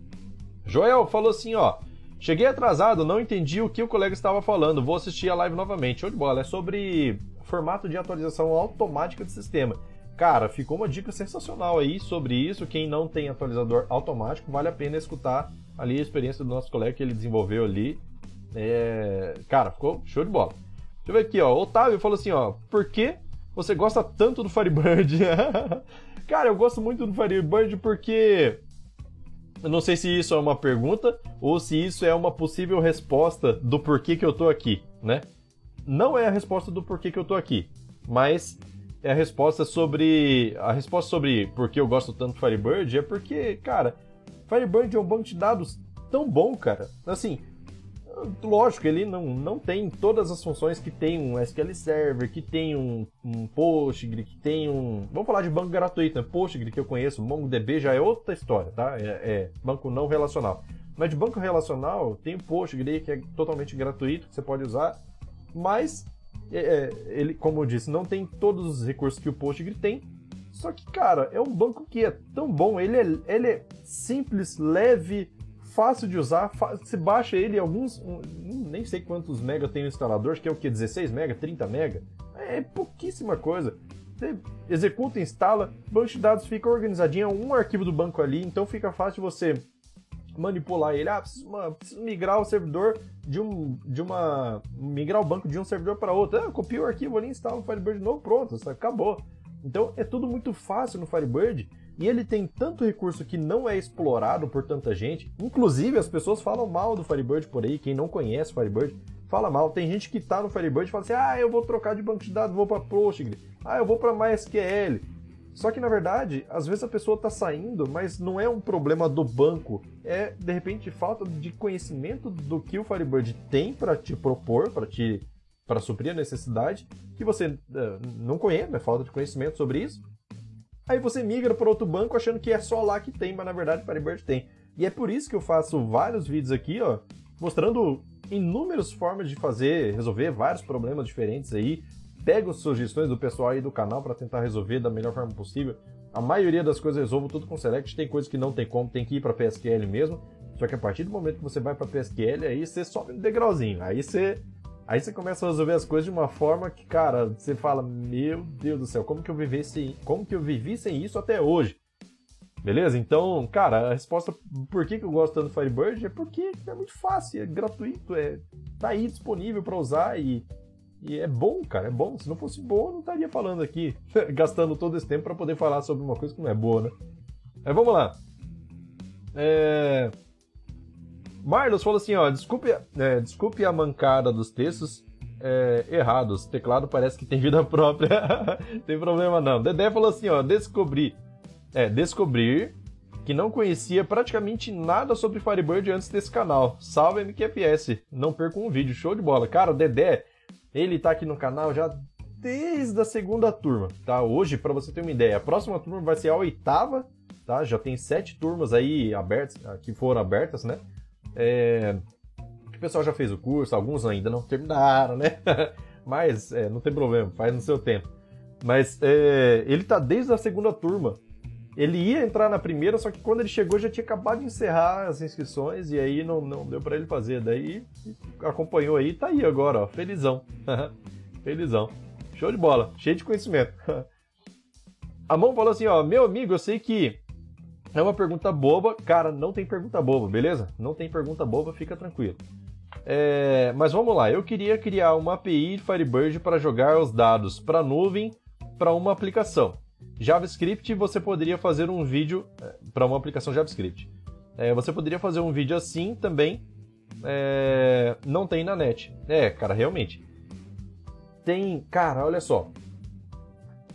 Joel falou assim, ó. Cheguei atrasado, não entendi o que o colega estava falando. Vou assistir a live novamente. Show de bola. É sobre formato de atualização automática do sistema. cara, ficou uma dica sensacional aí sobre isso. Quem não tem atualizador automático, vale a pena escutar ali a experiência do nosso colega que ele desenvolveu ali. É... Cara, ficou show de bola. Deixa eu ver aqui, ó. O Otávio falou assim, ó. Por que você gosta tanto do Firebird? cara, eu gosto muito do Firebird porque eu não sei se isso é uma pergunta ou se isso é uma possível resposta do porquê que eu tô aqui, né? Não é a resposta do porquê que eu tô aqui, mas é a resposta sobre. A resposta sobre por que eu gosto tanto do Firebird é porque, cara, Firebird é um banco de dados tão bom, cara. Assim, lógico, ele não, não tem todas as funções que tem um SQL Server, que tem um, um Postgre, que tem um. Vamos falar de banco gratuito, né? Postgre que eu conheço, MongoDB já é outra história, tá? É, é banco não relacional. Mas de banco relacional, tem o Postgre que é totalmente gratuito, que você pode usar, mas é, é, ele, como eu disse, não tem todos os recursos que o Postgre tem. Só que, cara, é um banco que é tão bom, ele é, ele é simples, leve, fácil de usar, você baixa ele alguns, nem sei quantos mega tem o instalador, acho que é o que 16 mega, 30 mega, é pouquíssima coisa. Você executa, instala, banco de dados fica organizadinho, é um arquivo do banco ali, então fica fácil você manipular ele. Ah, preciso, uma, preciso, migrar o servidor de um. de uma. migrar o banco de um servidor para outro. Ah, copia o arquivo ali, instala o Firebird novo, pronto, acabou. Então é tudo muito fácil no Firebird e ele tem tanto recurso que não é explorado por tanta gente. Inclusive, as pessoas falam mal do Firebird por aí. Quem não conhece o Firebird fala mal. Tem gente que tá no Firebird e fala assim: ah, eu vou trocar de banco de dados, vou para Postgre. Ah, eu vou para MySQL. Só que na verdade, às vezes a pessoa está saindo, mas não é um problema do banco, é de repente falta de conhecimento do que o Firebird tem para te propor, para te para suprir a necessidade que você uh, não conhece, é falta de conhecimento sobre isso. Aí você migra para outro banco achando que é só lá que tem, mas na verdade o Firebird tem. E é por isso que eu faço vários vídeos aqui, ó, mostrando inúmeras formas de fazer, resolver vários problemas diferentes aí. Pego sugestões do pessoal aí do canal para tentar resolver da melhor forma possível. A maioria das coisas eu resolvo tudo com Select, tem coisas que não tem como, tem que ir para PSQL mesmo. Só que a partir do momento que você vai para PSQL, aí você sobe um degrauzinho. Aí você Aí você começa a resolver as coisas de uma forma que, cara, você fala, meu Deus do céu, como que eu vivi sem, como que eu vivi sem isso até hoje? Beleza? Então, cara, a resposta por que, que eu gosto tanto do Firebird é porque é muito fácil, é gratuito, é tá aí disponível para usar e, e é bom, cara, é bom. Se não fosse bom, eu não estaria falando aqui, gastando todo esse tempo para poder falar sobre uma coisa que não é boa, né? Mas vamos lá. É... Marlos falou assim, ó, desculpe, é, desculpe a mancada dos textos é, errados. Teclado parece que tem vida própria. tem problema não. Dedé falou assim, ó, descobri, é, descobrir que não conhecia praticamente nada sobre Firebird antes desse canal. Salve MQFS, não perca um vídeo, show de bola. Cara, o Dedé, ele tá aqui no canal já desde a segunda turma, tá? Hoje, para você ter uma ideia, a próxima turma vai ser a oitava, tá? Já tem sete turmas aí abertas, que foram abertas, né? É, o pessoal já fez o curso, alguns ainda não terminaram, né? Mas é, não tem problema, faz no seu tempo. Mas é, ele tá desde a segunda turma. Ele ia entrar na primeira, só que quando ele chegou já tinha acabado de encerrar as inscrições e aí não, não deu para ele fazer. Daí acompanhou aí, tá aí agora, ó, felizão. felizão. Show de bola, cheio de conhecimento. A mão falou assim, ó, meu amigo, eu sei que é uma pergunta boba, cara, não tem pergunta boba, beleza? Não tem pergunta boba, fica tranquilo. É, mas vamos lá, eu queria criar uma API Firebird para jogar os dados para nuvem para uma aplicação. JavaScript, você poderia fazer um vídeo é, para uma aplicação JavaScript. É, você poderia fazer um vídeo assim também. É, não tem na net. É, cara, realmente. Tem. Cara, olha só.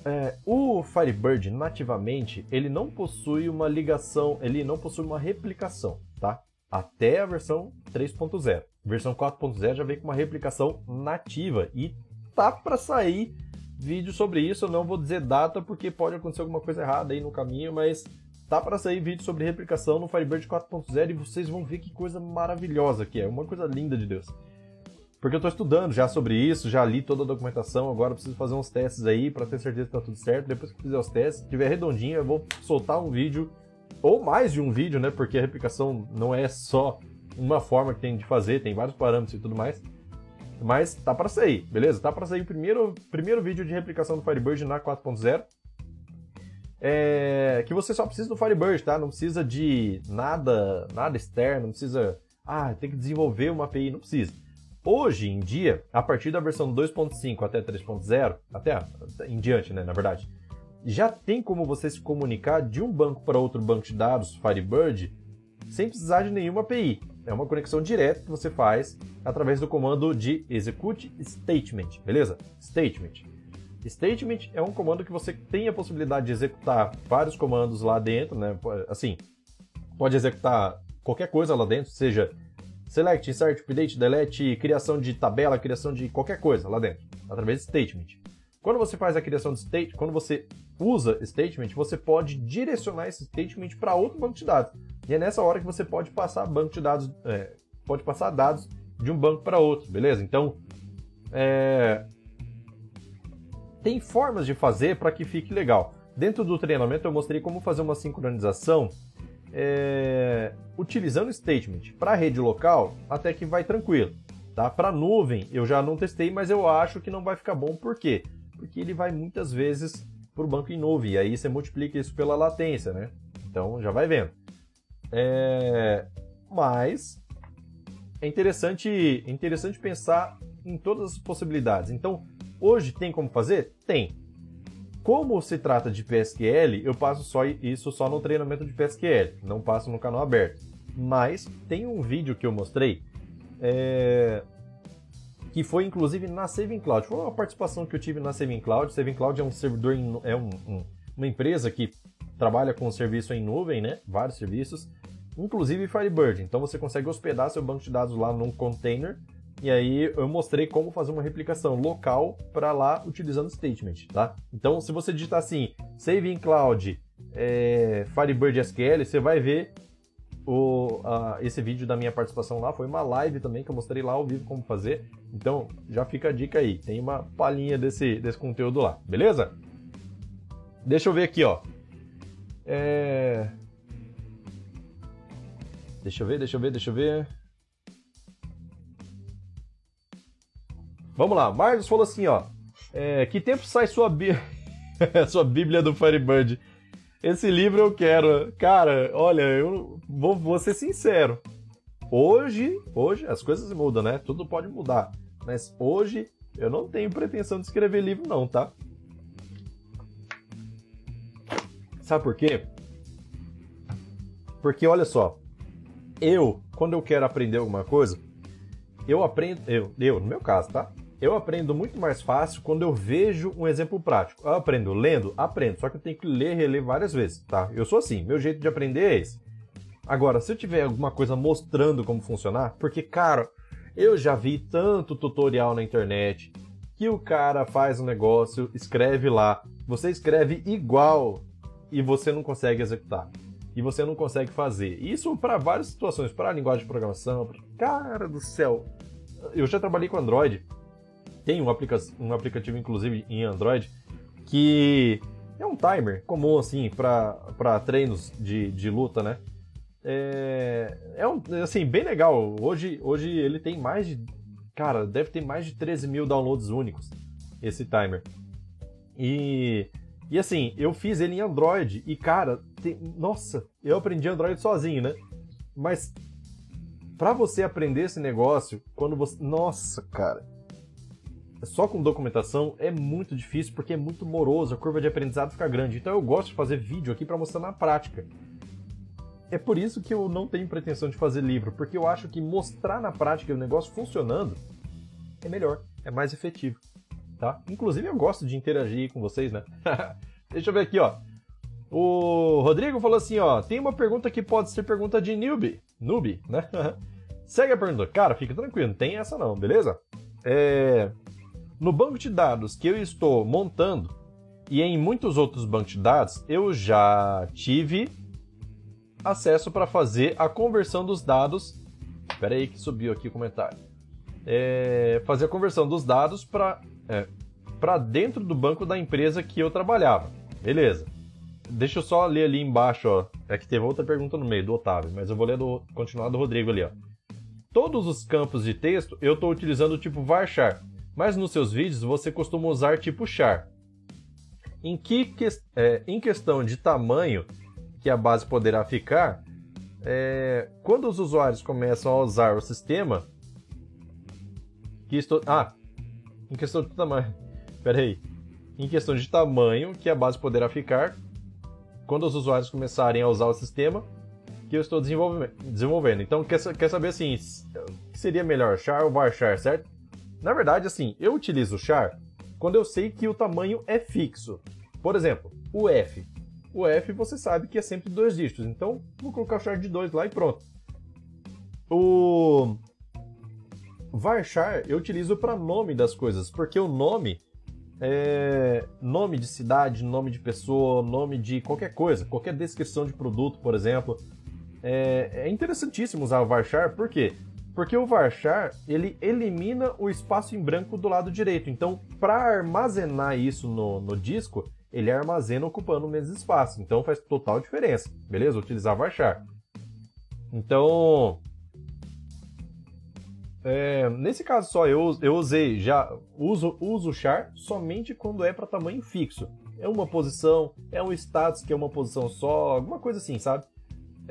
É, o Firebird nativamente ele não possui uma ligação, ele não possui uma replicação, tá? Até a versão 3.0. Versão 4.0 já vem com uma replicação nativa e tá para sair vídeo sobre isso. Eu não vou dizer data porque pode acontecer alguma coisa errada aí no caminho, mas tá para sair vídeo sobre replicação no Firebird 4.0 e vocês vão ver que coisa maravilhosa que é, uma coisa linda de Deus. Porque eu estou estudando já sobre isso, já li toda a documentação, agora preciso fazer uns testes aí para ter certeza que tá tudo certo. Depois que fizer os testes, tiver redondinho, eu vou soltar um vídeo, ou mais de um vídeo, né? Porque a replicação não é só uma forma que tem de fazer, tem vários parâmetros e tudo mais. Mas tá para sair, beleza? Tá para sair o primeiro, primeiro vídeo de replicação do Firebird na 4.0. é, que você só precisa do Firebird, tá? Não precisa de nada, nada externo, não precisa, ah, tem que desenvolver uma API, não precisa. Hoje em dia, a partir da versão 2.5 até 3.0, até em diante, né, na verdade, já tem como você se comunicar de um banco para outro banco de dados, Firebird, sem precisar de nenhuma API. É uma conexão direta que você faz através do comando de execute statement, beleza? Statement. Statement é um comando que você tem a possibilidade de executar vários comandos lá dentro, né? Assim, pode executar qualquer coisa lá dentro, seja select, insert, update, delete, criação de tabela, criação de qualquer coisa lá dentro, através de statement. Quando você faz a criação de state, quando você usa statement, você pode direcionar esse statement para outro banco de dados. E é nessa hora que você pode passar banco de dados, é, pode passar dados de um banco para outro, beleza? Então, é... tem formas de fazer para que fique legal. Dentro do treinamento eu mostrei como fazer uma sincronização é... utilizando statement para rede local, até que vai tranquilo. Tá? Para nuvem eu já não testei, mas eu acho que não vai ficar bom. Por quê? Porque ele vai muitas vezes para o banco em nuvem, e aí você multiplica isso pela latência, né? Então já vai vendo. É... Mas é interessante, interessante pensar em todas as possibilidades. Então, hoje tem como fazer? Tem. Como se trata de PSQL, eu passo só isso só no treinamento de PSQL, não passo no canal aberto. Mas tem um vídeo que eu mostrei é... que foi inclusive na Saving Cloud. Foi uma participação que eu tive na Saving Cloud. Saving Cloud é um servidor, em... é um, um, uma empresa que trabalha com serviço em nuvem, né? Vários serviços inclusive Firebird. Então você consegue hospedar seu banco de dados lá num container. E aí eu mostrei como fazer uma replicação local para lá utilizando statement, tá? Então se você digitar assim, save in cloud, é, Firebird SQL, você vai ver o, esse vídeo da minha participação lá. Foi uma live também que eu mostrei lá ao vivo como fazer. Então já fica a dica aí, tem uma palhinha desse, desse conteúdo lá, beleza? Deixa eu ver aqui, ó. É... Deixa eu ver, deixa eu ver, deixa eu ver. Vamos lá, Marcos falou assim, ó. É, que tempo sai sua, bí... sua Bíblia do Firebird? Esse livro eu quero. Cara, olha, eu vou, vou ser sincero. Hoje, hoje as coisas mudam, né? Tudo pode mudar. Mas hoje eu não tenho pretensão de escrever livro, não, tá? Sabe por quê? Porque olha só, eu, quando eu quero aprender alguma coisa, eu aprendo, eu, eu, no meu caso, tá? Eu aprendo muito mais fácil quando eu vejo um exemplo prático. Eu aprendo lendo? Aprendo, só que eu tenho que ler e reler várias vezes, tá? Eu sou assim, meu jeito de aprender é esse. Agora, se eu tiver alguma coisa mostrando como funcionar, porque, cara, eu já vi tanto tutorial na internet que o cara faz um negócio, escreve lá, você escreve igual e você não consegue executar e você não consegue fazer. Isso para várias situações, para linguagem de programação. Pra... Cara do céu! Eu já trabalhei com Android. Tem um, aplica um aplicativo, inclusive, em Android, que é um timer comum, assim, para treinos de, de luta, né? É, é um, assim, bem legal. Hoje, hoje ele tem mais de. Cara, deve ter mais de 13 mil downloads únicos, esse timer. E e assim, eu fiz ele em Android e, cara, tem... nossa, eu aprendi Android sozinho, né? Mas para você aprender esse negócio, quando você. Nossa, cara. Só com documentação é muito difícil porque é muito moroso, a curva de aprendizado fica grande. Então eu gosto de fazer vídeo aqui para mostrar na prática. É por isso que eu não tenho pretensão de fazer livro, porque eu acho que mostrar na prática o negócio funcionando é melhor, é mais efetivo tá? Inclusive eu gosto de interagir com vocês, né? Deixa eu ver aqui, ó. O Rodrigo falou assim, ó, tem uma pergunta que pode ser pergunta de newbie, noob, né? Segue a pergunta. Cara, fica tranquilo, não tem essa não, beleza? É... No banco de dados que eu estou montando e em muitos outros bancos de dados, eu já tive acesso para fazer a conversão dos dados. Espera aí que subiu aqui o comentário. É... Fazer a conversão dos dados para é, para dentro do banco da empresa que eu trabalhava. Beleza. Deixa eu só ler ali embaixo, ó. É que teve outra pergunta no meio, do Otávio, mas eu vou ler do, continuar do Rodrigo ali, ó. Todos os campos de texto eu estou utilizando o tipo varchar, mas nos seus vídeos você costuma usar tipo char. em que, é, em questão de tamanho que a base poderá ficar, é, quando os usuários começam a usar o sistema, que estou, ah, em questão de tamanho, peraí, em questão de tamanho que a base poderá ficar, quando os usuários começarem a usar o sistema que eu estou desenvolvendo. Então, quer, quer saber assim, que seria melhor, char ou varchar, certo? Na verdade, assim, eu utilizo char quando eu sei que o tamanho é fixo. Por exemplo, o F. O F você sabe que é sempre dois dígitos, então vou colocar o char de 2 lá e pronto. O varchar eu utilizo para nome das coisas, porque o nome é nome de cidade, nome de pessoa, nome de qualquer coisa, qualquer descrição de produto, por exemplo. É, é interessantíssimo usar o varchar, por quê? Porque o varchar, ele elimina o espaço em branco do lado direito. Então, para armazenar isso no, no disco, ele armazena ocupando o mesmo espaço. Então, faz total diferença, beleza? Utilizar varchar. Então, é, nesse caso só, eu, eu usei já, uso, uso char somente quando é para tamanho fixo. É uma posição, é um status que é uma posição só, alguma coisa assim, sabe?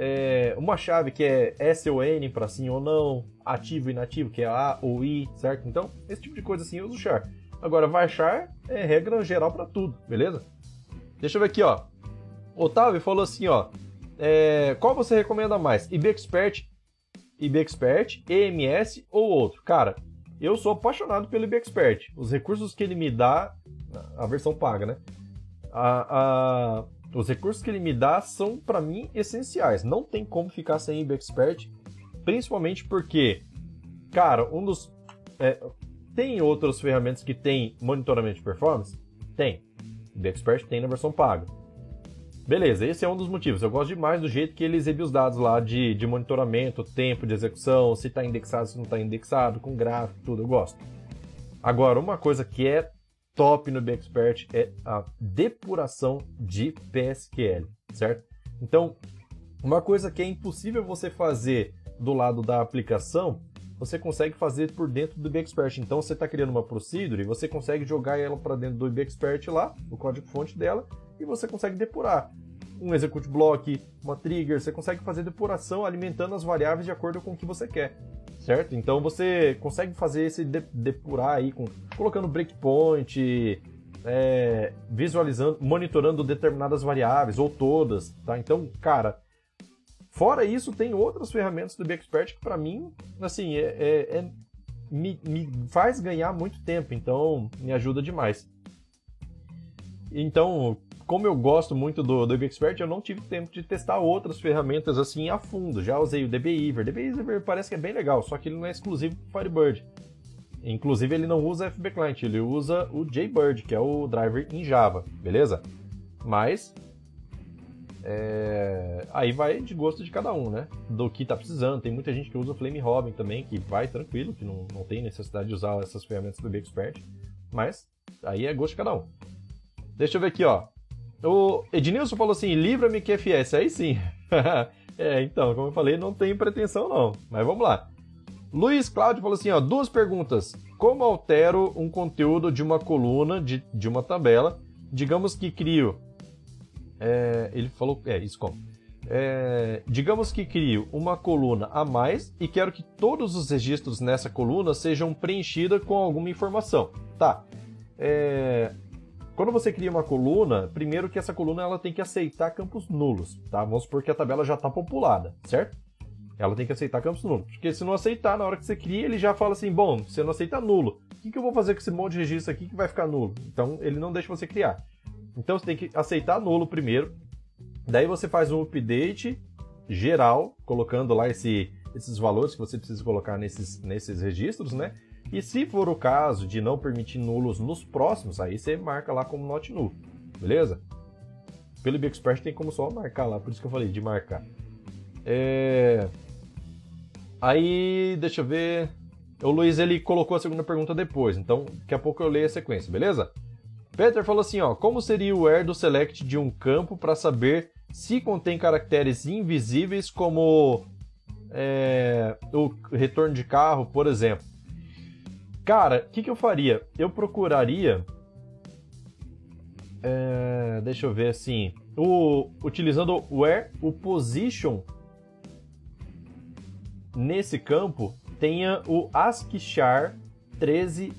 É, uma chave que é S ou N para sim ou não, ativo e inativo, que é A ou I, certo? Então, esse tipo de coisa assim eu uso char. Agora, varchar é regra geral para tudo, beleza? Deixa eu ver aqui, ó. Otávio falou assim, ó. É, qual você recomenda mais? IBExpert, IBExpert, EMS ou outro? Cara, eu sou apaixonado pelo IBExpert. Os recursos que ele me dá, a versão paga, né? A, a, os recursos que ele me dá são, para mim, essenciais. Não tem como ficar sem IB Expert, principalmente porque, cara, um dos. É, tem outras ferramentas que tem monitoramento de performance? Tem. IB Expert tem na versão paga. Beleza, esse é um dos motivos. Eu gosto demais do jeito que ele exibe os dados lá de, de monitoramento, tempo de execução, se está indexado, se não está indexado, com gráfico, tudo. Eu gosto. Agora, uma coisa que é top no BXpert é a depuração de PSQL, certo? Então, uma coisa que é impossível você fazer do lado da aplicação, você consegue fazer por dentro do BXpert. Então, você está criando uma procedure, você consegue jogar ela para dentro do BXpert lá, o código-fonte dela, e você consegue depurar um execute block, uma trigger, você consegue fazer depuração alimentando as variáveis de acordo com o que você quer certo? Então você consegue fazer esse depurar aí com colocando breakpoint, é, visualizando, monitorando determinadas variáveis ou todas, tá? Então, cara, fora isso tem outras ferramentas do BXpert que para mim, assim, é, é, é me, me faz ganhar muito tempo, então me ajuda demais. Então, como eu gosto muito do, do Expert, eu não tive tempo de testar outras ferramentas assim a fundo. Já usei o DBIver. DBIver parece que é bem legal, só que ele não é exclusivo para Firebird. Inclusive, ele não usa FB Client, ele usa o JBird, que é o driver em Java, beleza? Mas é... aí vai de gosto de cada um, né? Do que tá precisando. Tem muita gente que usa o Flame Robin também, que vai tranquilo, que não, não tem necessidade de usar essas ferramentas do Expert. Mas aí é gosto de cada um. Deixa eu ver aqui, ó. O Ednilson falou assim: livra-me QFS. Aí sim. é, então, como eu falei, não tenho pretensão não. Mas vamos lá. Luiz Cláudio falou assim: ó, duas perguntas. Como altero um conteúdo de uma coluna, de, de uma tabela? Digamos que crio. É, ele falou. É, isso como? É, digamos que crio uma coluna a mais e quero que todos os registros nessa coluna sejam preenchidos com alguma informação. Tá. É, quando você cria uma coluna, primeiro que essa coluna ela tem que aceitar campos nulos, tá? Vamos supor que a tabela já está populada, certo? Ela tem que aceitar campos nulos. Porque se não aceitar, na hora que você cria, ele já fala assim: bom, você não aceita nulo. O que, que eu vou fazer com esse monte de registro aqui que vai ficar nulo? Então, ele não deixa você criar. Então, você tem que aceitar nulo primeiro. Daí, você faz um update geral, colocando lá esse, esses valores que você precisa colocar nesses, nesses registros, né? E se for o caso de não permitir nulos nos próximos, aí você marca lá como not null, beleza? Pelo BXpert tem como só marcar lá, por isso que eu falei de marcar. É... Aí, deixa eu ver. O Luiz ele colocou a segunda pergunta depois, então daqui a pouco eu leio a sequência, beleza? Peter falou assim, ó, como seria o where do select de um campo para saber se contém caracteres invisíveis como é, o retorno de carro, por exemplo? Cara, o que, que eu faria? Eu procuraria É, deixa eu ver assim. O, utilizando o where, o position nesse campo tenha o ASCII char 13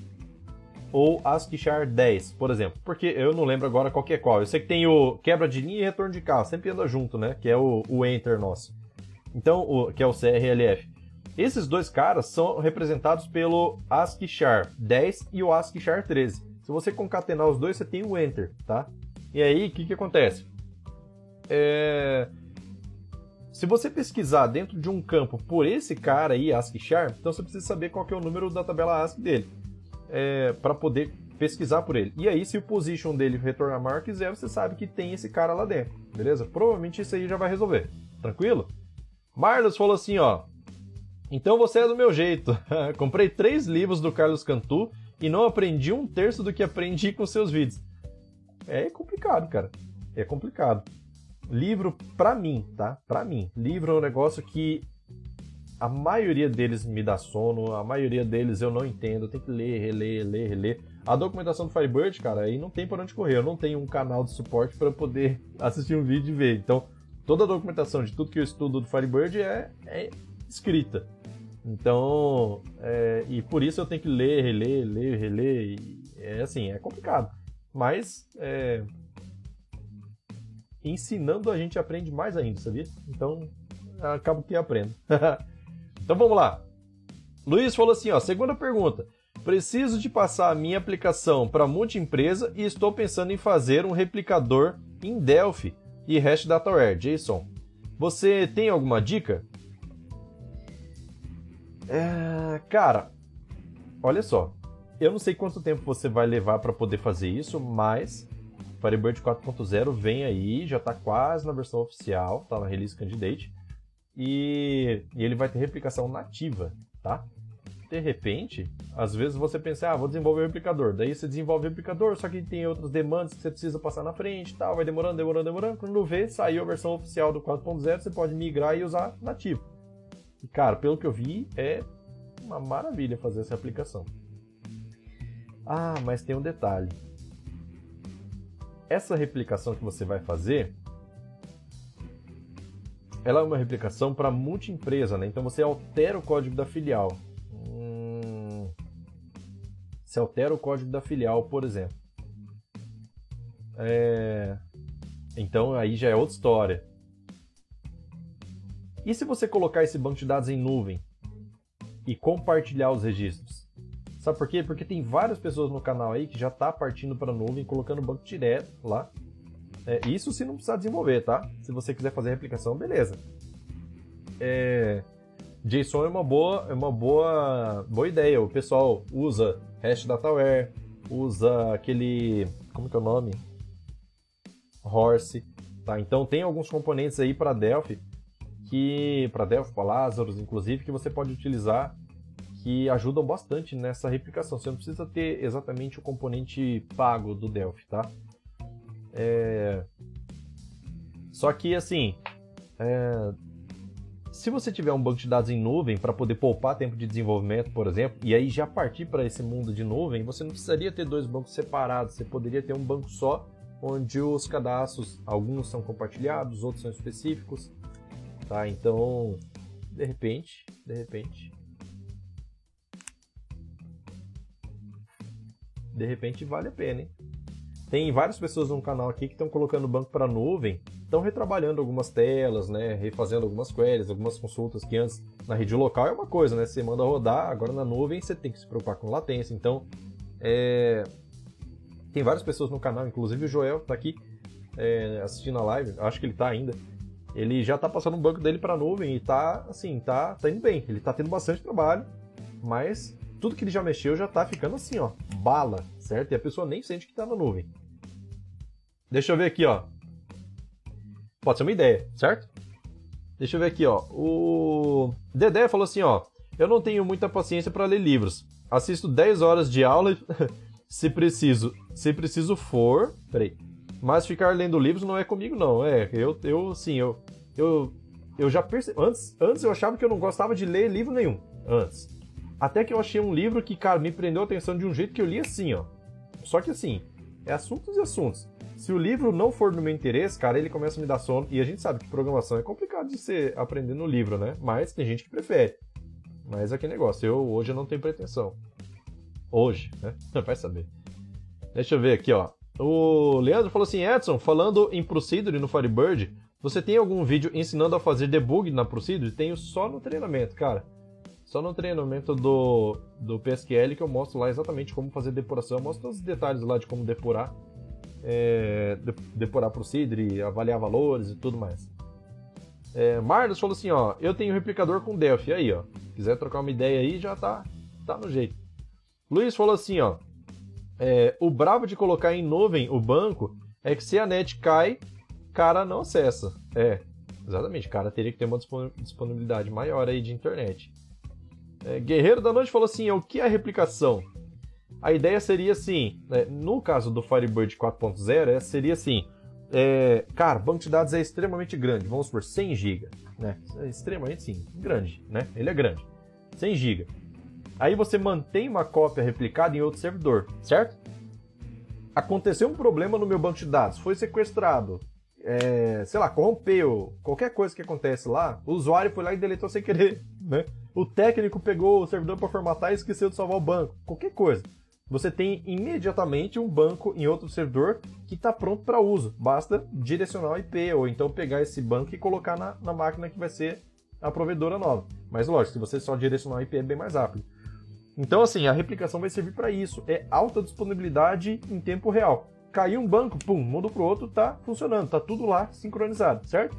ou ASCII char 10, por exemplo. Porque eu não lembro agora qual que é qual. Eu sei que tem o quebra de linha e retorno de carro, sempre anda junto, né? Que é o, o Enter nosso. Então, o, que é o CRLF. Esses dois caras são representados pelo ASCII char 10 e o ASCII char 13. Se você concatenar os dois, você tem o Enter, tá? E aí, o que, que acontece? É... Se você pesquisar dentro de um campo por esse cara aí, ASCII char, então você precisa saber qual é o número da tabela ASCII dele, é... para poder pesquisar por ele. E aí, se o position dele retornar maior que zero, você sabe que tem esse cara lá dentro, beleza? Provavelmente isso aí já vai resolver. Tranquilo? Marlos falou assim, ó. Então você é do meu jeito. Comprei três livros do Carlos Cantu e não aprendi um terço do que aprendi com seus vídeos. É complicado, cara. É complicado. Livro, pra mim, tá? Pra mim. Livro é um negócio que a maioria deles me dá sono, a maioria deles eu não entendo. Tem que ler, reler, ler, reler. A documentação do Firebird, cara, aí não tem por onde correr. Eu não tenho um canal de suporte para poder assistir um vídeo e ver. Então, toda a documentação de tudo que eu estudo do Firebird é, é escrita. Então, é, e por isso eu tenho que ler, reler, ler, reler. É assim, é complicado. Mas, é, ensinando a gente aprende mais ainda, sabia? Então, acabo que aprendo. então vamos lá. Luiz falou assim, ó, segunda pergunta. Preciso de passar a minha aplicação para multi-empresa e estou pensando em fazer um replicador em Delphi e Hash Dataware, JSON. Você tem alguma dica? É, cara, olha só. Eu não sei quanto tempo você vai levar para poder fazer isso, mas Firebird 4.0 vem aí, já está quase na versão oficial, tá na release candidate. E, e, ele vai ter replicação nativa, tá? De repente, às vezes você pensa, ah, vou desenvolver o replicador. Daí você desenvolve o replicador, só que tem outras demandas que você precisa passar na frente tal, vai demorando, demorando, demorando. Quando vê, saiu a versão oficial do 4.0, você pode migrar e usar nativo. E, cara, pelo que eu vi, é uma maravilha fazer essa aplicação. Ah, mas tem um detalhe. Essa replicação que você vai fazer, ela é uma replicação para multi-empresa, né? Então você altera o código da filial. Hum... Você altera o código da filial, por exemplo. É... Então aí já é outra história. E se você colocar esse banco de dados em nuvem e compartilhar os registros? Sabe por quê? Porque tem várias pessoas no canal aí que já tá partindo para nuvem, colocando o banco direto lá. É, isso se não precisar desenvolver, tá? Se você quiser fazer a replicação, beleza. É, JSON é uma boa, é uma boa, boa ideia. O pessoal usa Hash Dataware, usa aquele, como que é o nome? Horse, tá? Então tem alguns componentes aí para Delphi que para Delphi, para Lazarus, inclusive, que você pode utilizar que ajudam bastante nessa replicação. Você não precisa ter exatamente o componente pago do Delphi, tá? É... Só que assim, é... se você tiver um banco de dados em nuvem para poder poupar tempo de desenvolvimento, por exemplo, e aí já partir para esse mundo de nuvem, você não precisaria ter dois bancos separados. Você poderia ter um banco só, onde os cadastros, alguns são compartilhados, outros são específicos tá? Então, de repente, de repente, de repente vale a pena, hein? Tem várias pessoas no canal aqui que estão colocando o banco para nuvem, estão retrabalhando algumas telas, né, refazendo algumas queries, algumas consultas que antes na rede local é uma coisa, né, você manda rodar, agora na nuvem você tem que se preocupar com latência, então é... tem várias pessoas no canal, inclusive o Joel está aqui é, assistindo a live, acho que ele está ainda, ele já tá passando o banco dele para nuvem e tá, assim, tá, tá indo bem. Ele tá tendo bastante trabalho, mas tudo que ele já mexeu já tá ficando assim, ó, bala, certo? E a pessoa nem sente que tá na nuvem. Deixa eu ver aqui, ó. Pode ser uma ideia, certo? Deixa eu ver aqui, ó. O Dedé falou assim, ó: "Eu não tenho muita paciência para ler livros. Assisto 10 horas de aula se preciso, se preciso for, peraí, mas ficar lendo livros não é comigo, não. É, eu, eu sim, eu, eu, eu já percebi. Antes, antes eu achava que eu não gostava de ler livro nenhum. Antes. Até que eu achei um livro que, cara, me prendeu a atenção de um jeito que eu li assim, ó. Só que assim, é assuntos e assuntos. Se o livro não for do meu interesse, cara, ele começa a me dar sono. E a gente sabe que programação é complicado de você aprender no livro, né? Mas tem gente que prefere. Mas é que negócio, eu hoje eu não tenho pretensão. Hoje, né? Vai saber. Deixa eu ver aqui, ó. O Leandro falou assim: Edson, falando em Procedure no Firebird, você tem algum vídeo ensinando a fazer debug na Procedure? Tenho só no treinamento, cara. Só no treinamento do, do PSQL que eu mostro lá exatamente como fazer depuração. Eu mostro todos os detalhes lá de como depurar é, depurar procedure, avaliar valores e tudo mais. É, Marlos falou assim, ó, eu tenho replicador com Delphi, aí, ó, quiser trocar uma ideia aí, já tá, tá no jeito. Luiz falou assim, ó, é, o brabo de colocar em nuvem o banco é que se a net cai, cara não acessa. É, exatamente, cara teria que ter uma disponibilidade maior aí de internet. É, Guerreiro da Noite falou assim, o que é replicação? A ideia seria assim, né, no caso do Firebird 4.0, é, seria assim, é, cara, banco de dados é extremamente grande, vamos por 100 GB, né? É extremamente sim, grande, né? Ele é grande, 100 GB. Aí você mantém uma cópia replicada em outro servidor, certo? Aconteceu um problema no meu banco de dados, foi sequestrado, é, sei lá, corrompeu, qualquer coisa que acontece lá, o usuário foi lá e deletou sem querer, né? O técnico pegou o servidor para formatar e esqueceu de salvar o banco, qualquer coisa você tem imediatamente um banco em outro servidor que está pronto para uso. Basta direcionar o IP ou então pegar esse banco e colocar na, na máquina que vai ser a provedora nova. Mas lógico, se você só direcionar o IP é bem mais rápido. Então, assim, a replicação vai servir para isso. É alta disponibilidade em tempo real. Caiu um banco, pum, muda para o outro, tá funcionando, tá tudo lá sincronizado, certo?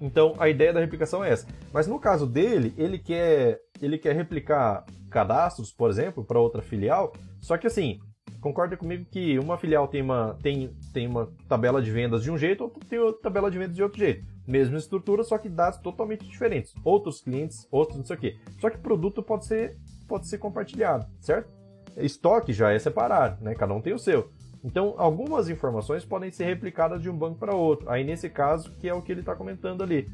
Então, a ideia da replicação é essa. Mas no caso dele, ele quer, ele quer replicar cadastros, por exemplo, para outra filial. Só que assim, concorda comigo que uma filial tem uma, tem, tem uma tabela de vendas de um jeito, outra tem outra tabela de vendas de outro jeito. Mesma estrutura, só que dados totalmente diferentes. Outros clientes, outros não sei o quê. Só que produto pode ser, pode ser compartilhado, certo? Estoque já é separado, né? Cada um tem o seu. Então, algumas informações podem ser replicadas de um banco para outro. Aí, nesse caso, que é o que ele está comentando ali,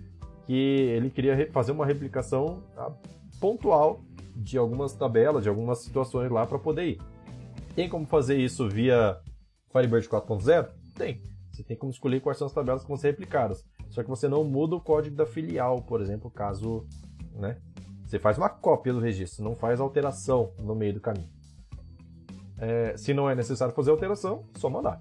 que ele queria fazer uma replicação ah, pontual de algumas tabelas, de algumas situações lá para poder ir. Tem como fazer isso via Firebird 4.0? Tem. Você tem como escolher quais são as tabelas que vão ser replicadas. Só que você não muda o código da filial, por exemplo, caso, né? Você faz uma cópia do registro, não faz alteração no meio do caminho. É, se não é necessário fazer alteração, só mandar.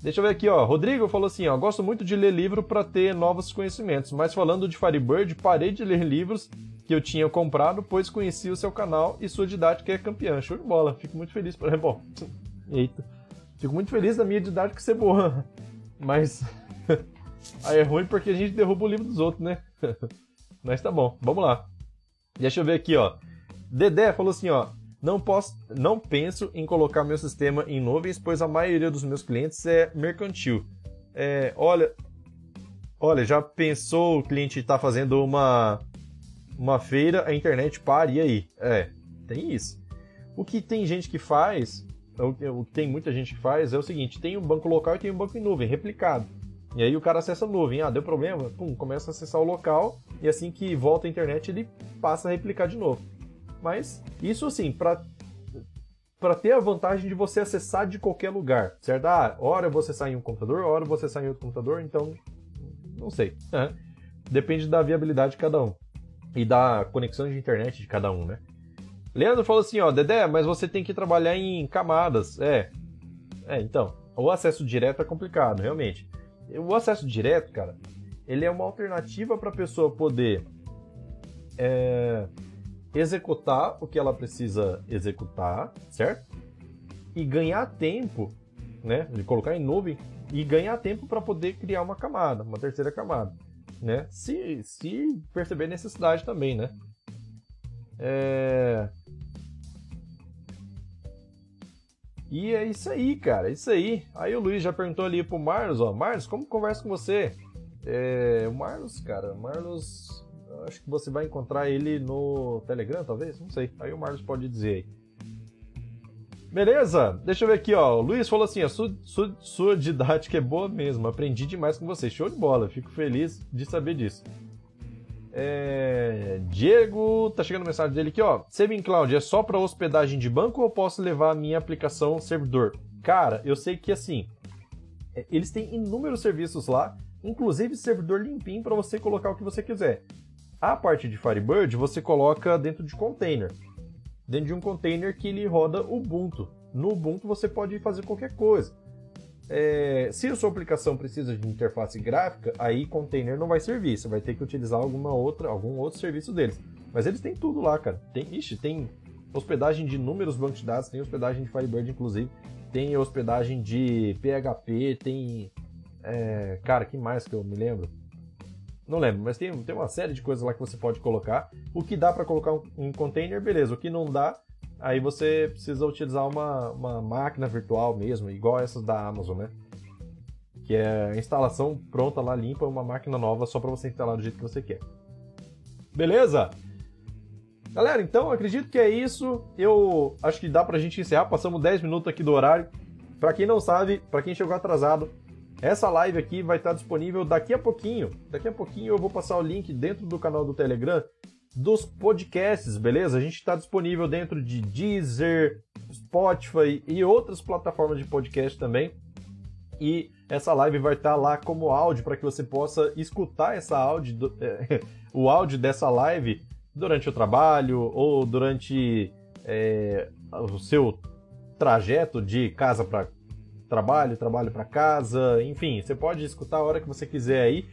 Deixa eu ver aqui, ó. Rodrigo falou assim, ó. Gosto muito de ler livro para ter novos conhecimentos, mas falando de Firebird, parei de ler livros que eu tinha comprado, pois conheci o seu canal e sua didática é campeã. Show de bola. Fico muito feliz. Por exemplo, eita. Fico muito feliz da minha didática ser boa. Mas aí é ruim porque a gente derruba o livro dos outros, né? Mas tá bom. Vamos lá. Deixa eu ver aqui, ó. Dedé falou assim, ó. Não posso, não penso em colocar meu sistema em nuvens, pois a maioria dos meus clientes é mercantil. É, olha, olha, já pensou o cliente estar tá fazendo uma uma feira, a internet para, e aí? É, tem isso. O que tem gente que faz, o que tem muita gente que faz, é o seguinte: tem um banco local e tem um banco em nuvem, replicado. E aí o cara acessa a nuvem, ah, deu problema, pum, começa a acessar o local, e assim que volta a internet ele passa a replicar de novo. Mas isso assim, para para ter a vantagem de você acessar de qualquer lugar, certo? Ah, hora você sai em um computador, hora você sai em outro computador, então não sei. Depende da viabilidade de cada um e da conexão de internet de cada um, né? Leandro falou assim, ó, Dedé, mas você tem que trabalhar em camadas. É. É, então, o acesso direto é complicado, realmente. O acesso direto, cara, ele é uma alternativa para a pessoa poder é, executar o que ela precisa executar, certo? E ganhar tempo, né? De colocar em nuvem e ganhar tempo para poder criar uma camada, uma terceira camada né? Se, se perceber necessidade também, né? É... E é isso aí, cara, é isso aí. Aí o Luiz já perguntou ali pro Marlos, ó, Marlos, como conversa com você? É, o Marlos, cara, Marlos, acho que você vai encontrar ele no Telegram, talvez, não sei. Aí o Marlos pode dizer aí. Beleza? Deixa eu ver aqui, ó. O Luiz falou assim: a sua, didática é boa mesmo. Aprendi demais com você. Show de bola. Fico feliz de saber disso. É... Diego, tá chegando mensagem dele aqui, ó. Saving Cloud é só para hospedagem de banco ou posso levar a minha aplicação servidor? Cara, eu sei que assim, é, eles têm inúmeros serviços lá, inclusive servidor limpinho para você colocar o que você quiser. A parte de Firebird você coloca dentro de container. Dentro de um container que ele roda Ubuntu. No Ubuntu você pode fazer qualquer coisa. É, se a sua aplicação precisa de interface gráfica, aí container não vai servir. Você vai ter que utilizar alguma outra, algum outro serviço deles. Mas eles têm tudo lá, cara. Tem, ixi, tem hospedagem de inúmeros bancos de dados, tem hospedagem de Firebird, inclusive. Tem hospedagem de PHP, tem. É, cara, que mais que eu me lembro? Não lembro, mas tem, tem uma série de coisas lá que você pode colocar. O que dá para colocar em um container, beleza. O que não dá, aí você precisa utilizar uma, uma máquina virtual mesmo, igual essas da Amazon, né? Que é a instalação pronta lá, limpa, uma máquina nova só para você instalar do jeito que você quer. Beleza? Galera, então acredito que é isso. Eu acho que dá pra gente encerrar. Passamos 10 minutos aqui do horário. Para quem não sabe, para quem chegou atrasado, essa live aqui vai estar disponível daqui a pouquinho. Daqui a pouquinho eu vou passar o link dentro do canal do Telegram dos podcasts, beleza? A gente está disponível dentro de Deezer, Spotify e outras plataformas de podcast também. E essa live vai estar lá como áudio para que você possa escutar essa áudio, é, o áudio dessa live durante o trabalho ou durante é, o seu trajeto de casa para trabalho, trabalho para casa, enfim, você pode escutar a hora que você quiser aí.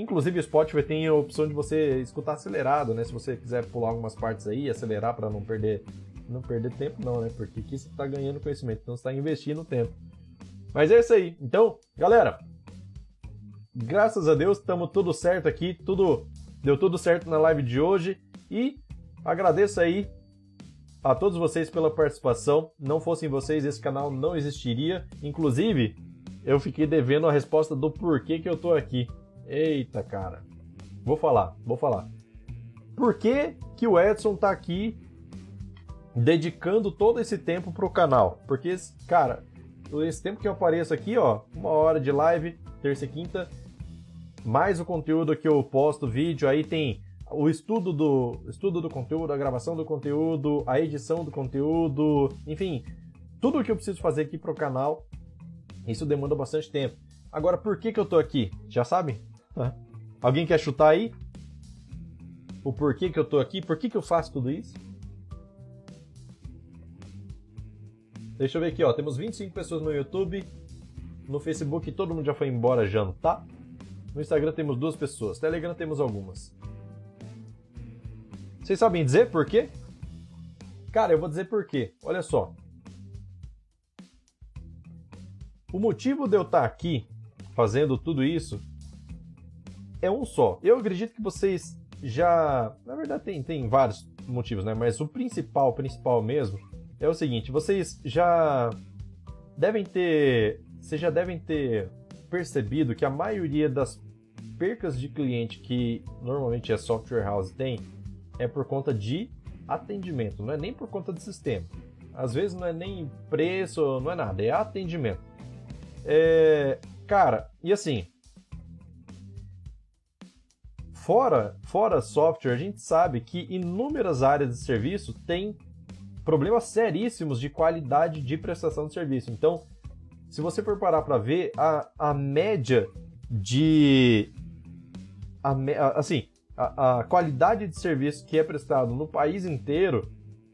Inclusive o Spotify tem a opção de você escutar acelerado, né? Se você quiser pular algumas partes aí, acelerar para não perder não perder tempo não, né? Porque aqui você está ganhando conhecimento, então você está investindo tempo. Mas é isso aí. Então, galera, graças a Deus estamos tudo certo aqui, tudo deu tudo certo na live de hoje e agradeço aí a todos vocês pela participação. Não fossem vocês, esse canal não existiria. Inclusive, eu fiquei devendo a resposta do porquê que eu tô aqui. Eita, cara. Vou falar, vou falar. Por que, que o Edson tá aqui dedicando todo esse tempo pro canal? Porque, cara, esse tempo que eu apareço aqui, ó, uma hora de live, terça e quinta, mais o conteúdo que eu posto, vídeo, aí tem o estudo do, estudo do conteúdo, a gravação do conteúdo, a edição do conteúdo, enfim, tudo o que eu preciso fazer aqui para o canal, isso demanda bastante tempo. Agora, por que, que eu tô aqui? Já Alguém quer chutar aí? O porquê que eu tô aqui? Por que, que eu faço tudo isso? Deixa eu ver aqui, ó. Temos 25 pessoas no YouTube. No Facebook todo mundo já foi embora jantar. No Instagram temos duas pessoas. Telegram temos algumas. Vocês sabem dizer por quê? Cara, eu vou dizer por quê. Olha só. O motivo de eu estar aqui fazendo tudo isso é um só. Eu acredito que vocês já. Na verdade, tem, tem vários motivos, né? Mas o principal, principal mesmo, é o seguinte: vocês já devem ter. Vocês já devem ter percebido que a maioria das percas de cliente que normalmente a software house tem é por conta de atendimento, não é nem por conta do sistema. Às vezes não é nem preço, não é nada, é atendimento. É, cara, e assim, fora, fora software, a gente sabe que inúmeras áreas de serviço têm problemas seríssimos de qualidade de prestação de serviço. Então, se você for parar para ver, a, a média de. A, assim, a, a qualidade de serviço que é prestado no país inteiro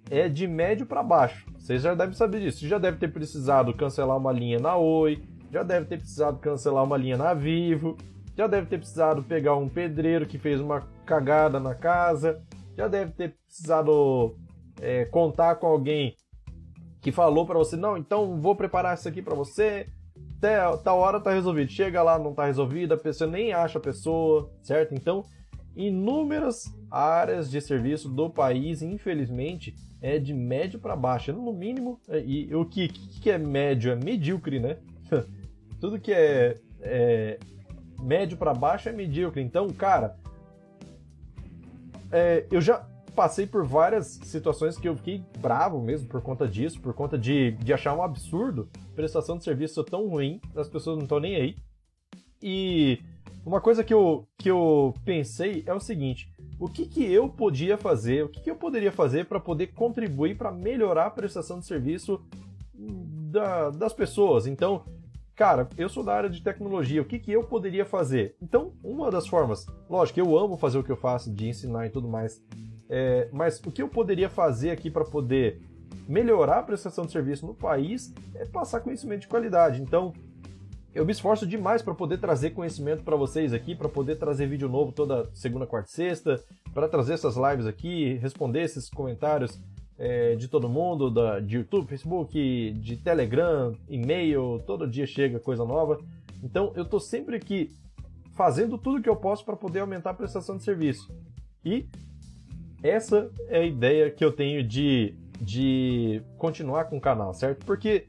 é de médio para baixo. Vocês já devem saber disso. Você já deve ter precisado cancelar uma linha na Oi, já deve ter precisado cancelar uma linha na Vivo, já deve ter precisado pegar um pedreiro que fez uma cagada na casa, já deve ter precisado é, contar com alguém que falou para você, não, então vou preparar isso aqui para você, até tal hora tá resolvido. Chega lá, não tá resolvido, a pessoa nem acha a pessoa, certo? Então, inúmeras áreas de serviço do país, infelizmente, é de médio para baixo. No mínimo, é, e o que, que é médio é medíocre, né? Tudo que é, é médio para baixo é medíocre. Então, cara, é, eu já passei por várias situações que eu fiquei bravo mesmo por conta disso, por conta de, de achar um absurdo prestação de serviço tão ruim, as pessoas não estão nem aí. E uma coisa que eu, que eu pensei é o seguinte: o que, que eu podia fazer, o que, que eu poderia fazer para poder contribuir para melhorar a prestação de serviço da, das pessoas? Então, cara, eu sou da área de tecnologia, o que, que eu poderia fazer? Então, uma das formas, lógico, eu amo fazer o que eu faço, de ensinar e tudo mais, é, mas o que eu poderia fazer aqui para poder melhorar a prestação de serviço no país é passar conhecimento de qualidade. Então, eu me esforço demais para poder trazer conhecimento para vocês aqui, para poder trazer vídeo novo toda segunda, quarta e sexta, para trazer essas lives aqui, responder esses comentários é, de todo mundo, da, de YouTube, Facebook, de Telegram, e-mail, todo dia chega coisa nova. Então eu estou sempre aqui fazendo tudo que eu posso para poder aumentar a prestação de serviço. E essa é a ideia que eu tenho de, de continuar com o canal, certo? Porque,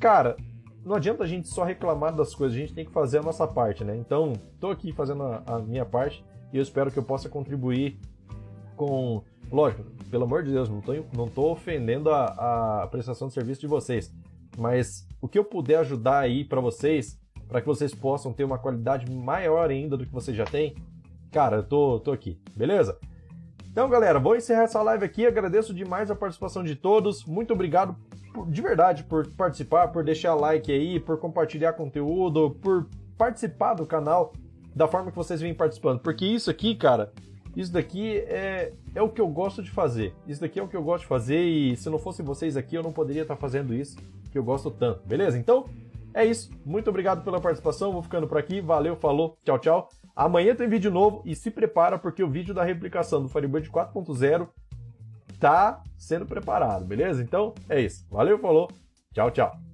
cara, não adianta a gente só reclamar das coisas, a gente tem que fazer a nossa parte, né? Então, estou aqui fazendo a, a, minha parte e eu espero que eu possa contribuir com. Lógico, pelo amor de Deus, não estou não tô ofendendo a, a prestação de serviço de vocês, mas o que eu puder ajudar aí para vocês, para que vocês possam ter uma qualidade maior ainda do que vocês já têm, cara, eu tô, tô aqui, beleza? Então, galera, vou encerrar essa live aqui. Agradeço demais a participação de todos. Muito obrigado de verdade por participar, por deixar like aí, por compartilhar conteúdo, por participar do canal da forma que vocês vêm participando. Porque isso aqui, cara, isso daqui é, é o que eu gosto de fazer. Isso daqui é o que eu gosto de fazer e se não fosse vocês aqui, eu não poderia estar fazendo isso que eu gosto tanto, beleza? Então, é isso. Muito obrigado pela participação. Vou ficando por aqui. Valeu, falou, tchau, tchau. Amanhã tem vídeo novo e se prepara porque o vídeo da replicação do Firebird 4.0 tá sendo preparado, beleza? Então é isso. Valeu, falou. Tchau, tchau.